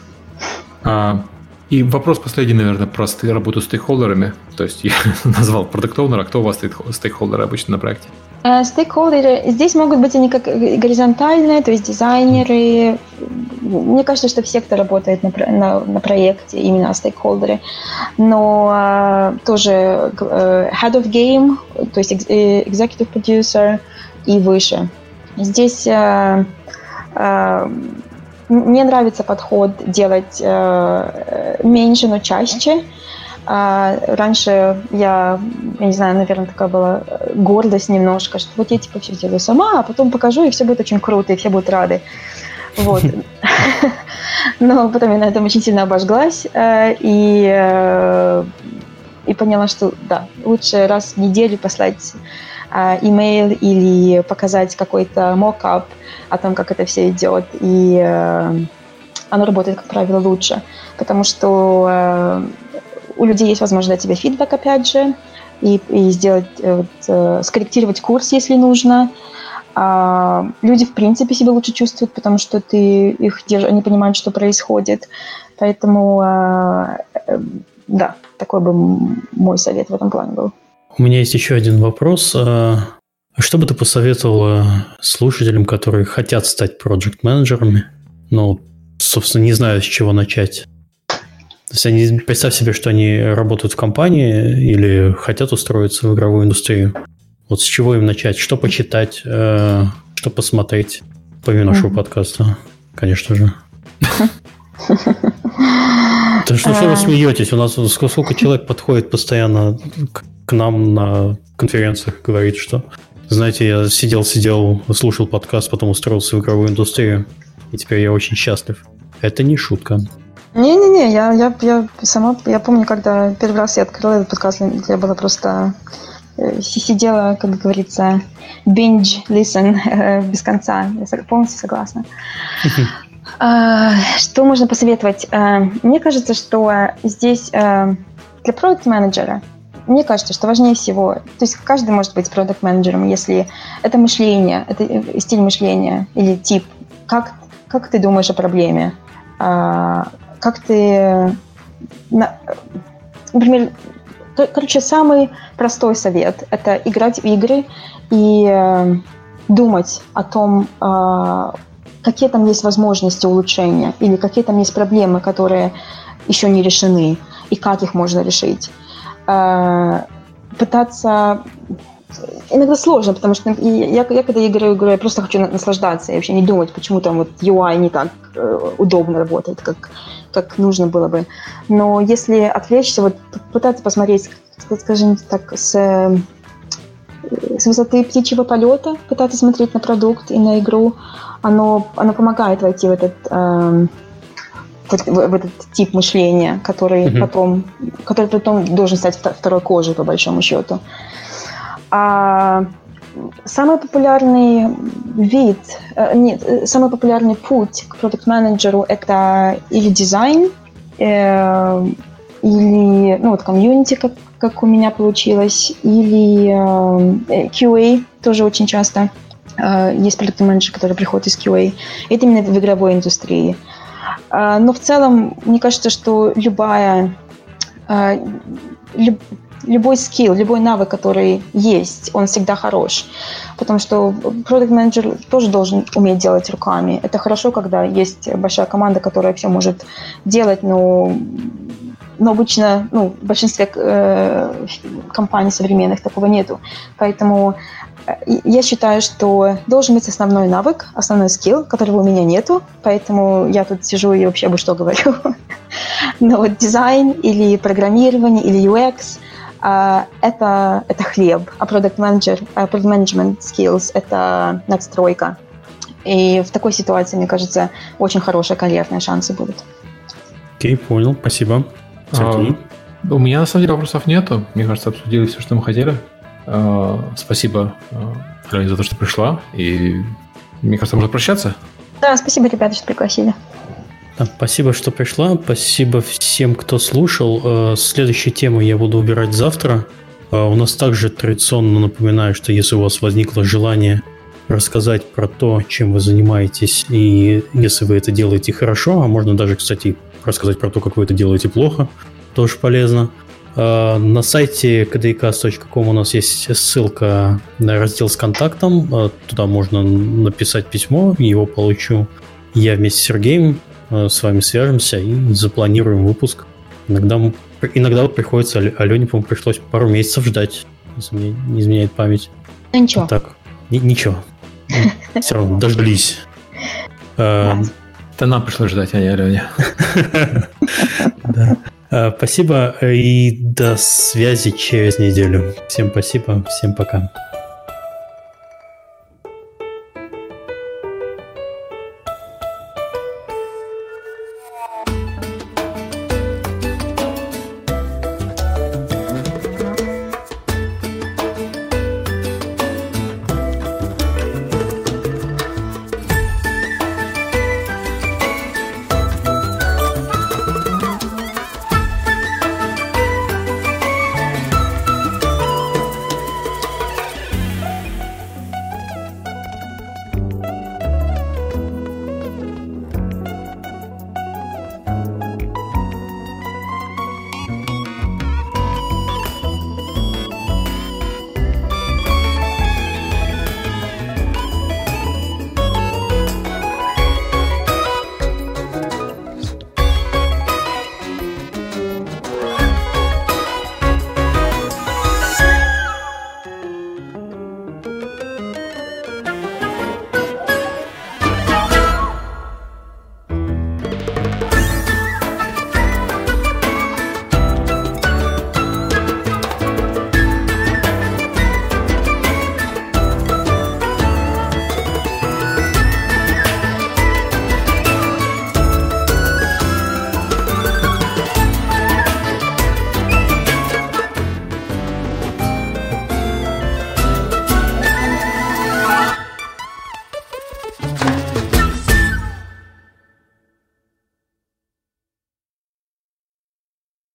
А, и вопрос последний, наверное, про работу с стейкхолдерами. То есть я *laughs* назвал продукт а кто у вас стейкхолдеры обычно на проекте? Э, стейкхолдеры, здесь могут быть они как горизонтальные, то есть дизайнеры. Мне кажется, что все, кто работает на, на, на проекте, именно стейкхолдеры. Но uh, тоже uh, head of game, то есть executive producer и выше. Здесь uh, мне нравится подход делать uh, меньше, но чаще. А раньше я, я не знаю, наверное, такая была гордость немножко, что вот я типа все делаю сама, а потом покажу, и все будет очень круто, и все будут рады. Вот. *laughs* Но потом я на этом очень сильно обожглась э, и, э, и поняла, что да, лучше раз в неделю послать э, имейл или показать какой-то мокап о том, как это все идет, и оно работает, как правило, лучше, потому что у людей есть возможность дать тебе фидбэк, опять же, и, и сделать, э, вот, э, скорректировать курс, если нужно. А люди, в принципе, себя лучше чувствуют, потому что ты их держишь, они понимают, что происходит. Поэтому, а, э, да, такой бы мой совет в этом плане был. У меня есть еще один вопрос. А, что бы ты посоветовала слушателям, которые хотят стать проект-менеджерами, но, собственно, не знаю, с чего начать? То есть они, представь себе, что они работают в компании или хотят устроиться в игровую индустрию. Вот с чего им начать? Что почитать? Э, что посмотреть? Помимо нашего mm-hmm. подкаста, конечно же. *laughs* Да что, что вы смеетесь? У нас сколько человек подходит постоянно к нам на конференциях, говорит, что знаете, я сидел-сидел, слушал подкаст, потом устроился в игровую индустрию, и теперь я очень счастлив. Это не шутка. Не-не-не, я, я, я сама, я помню, когда первый раз я открыла этот подкаст, я была просто э, сидела, как говорится, binge listen э, без конца. Я полностью согласна. *laughs* А, что можно посоветовать? А, мне кажется, что здесь для продукт-менеджера мне кажется, что важнее всего, то есть каждый может быть продукт-менеджером, если это мышление, это э, стиль мышления или тип. Как, как ты думаешь о проблеме? Как ты... Например, короче, самый простой совет – это играть в игры и э, думать о том, какие там есть возможности улучшения или какие там есть проблемы, которые еще не решены, и как их можно решить. А, пытаться иногда сложно, потому что я, я когда играю игру, я просто хочу наслаждаться, я вообще не думать, почему там вот UI не так э, удобно работает, как, как нужно было бы. Но если отвлечься, вот пытаться посмотреть, скажем так, с с высоты птичьего полета пытаться смотреть на продукт и на игру, оно, оно помогает войти в этот, э, в, в этот тип мышления, который mm-hmm. потом, который потом должен стать второй кожей по большому счету. А самый популярный вид, э, нет, э, самый популярный путь к продукт-менеджеру это или дизайн, э, или ну, вот комьюнити, как, как у меня получилось, или э, QA тоже очень часто. Э, есть продукт-менеджер, который приходит из QA. Это именно в игровой индустрии. Э, но в целом, мне кажется, что любая, люб, любой скилл, любой навык, который есть, он всегда хорош. Потому что продукт менеджер тоже должен уметь делать руками. Это хорошо, когда есть большая команда, которая все может делать, но но обычно, ну, в большинстве э, компаний современных такого нету. Поэтому я считаю, что должен быть основной навык, основной скилл, которого у меня нету, поэтому я тут сижу и вообще обо что говорю. *laughs* Но вот дизайн или программирование или UX э, это, это хлеб, а product manager, uh, product management skills – это надстройка. И в такой ситуации, мне кажется, очень хорошие карьерные шансы будут. Окей, okay, понял, спасибо. А, у меня на самом деле вопросов нету. Мне кажется, обсудили все, что мы хотели. А, спасибо, Алене, за то, что пришла. И мне кажется, можно прощаться. Да, спасибо, ребята, что пригласили. Спасибо, что пришла. Спасибо всем, кто слушал. А, следующую тему я буду убирать завтра. У нас также традиционно напоминаю, что если у вас возникло желание рассказать про то, чем вы занимаетесь, и если вы это делаете хорошо, а можно даже, кстати, рассказать про то, как вы это делаете плохо, тоже полезно. А, на сайте kdcast.com у нас есть ссылка на раздел с контактом. А, туда можно написать письмо, его получу я вместе с Сергеем. А, с вами свяжемся и запланируем выпуск. Иногда, иногда вот приходится, Алене, по-моему, пришлось пару месяцев ждать, если мне не изменяет память. Ну ничего. Так, ничего. Все равно дождались. Это нам пришлось ждать, а не Алене. *laughs* А, спасибо и до связи через неделю. Всем спасибо, всем пока.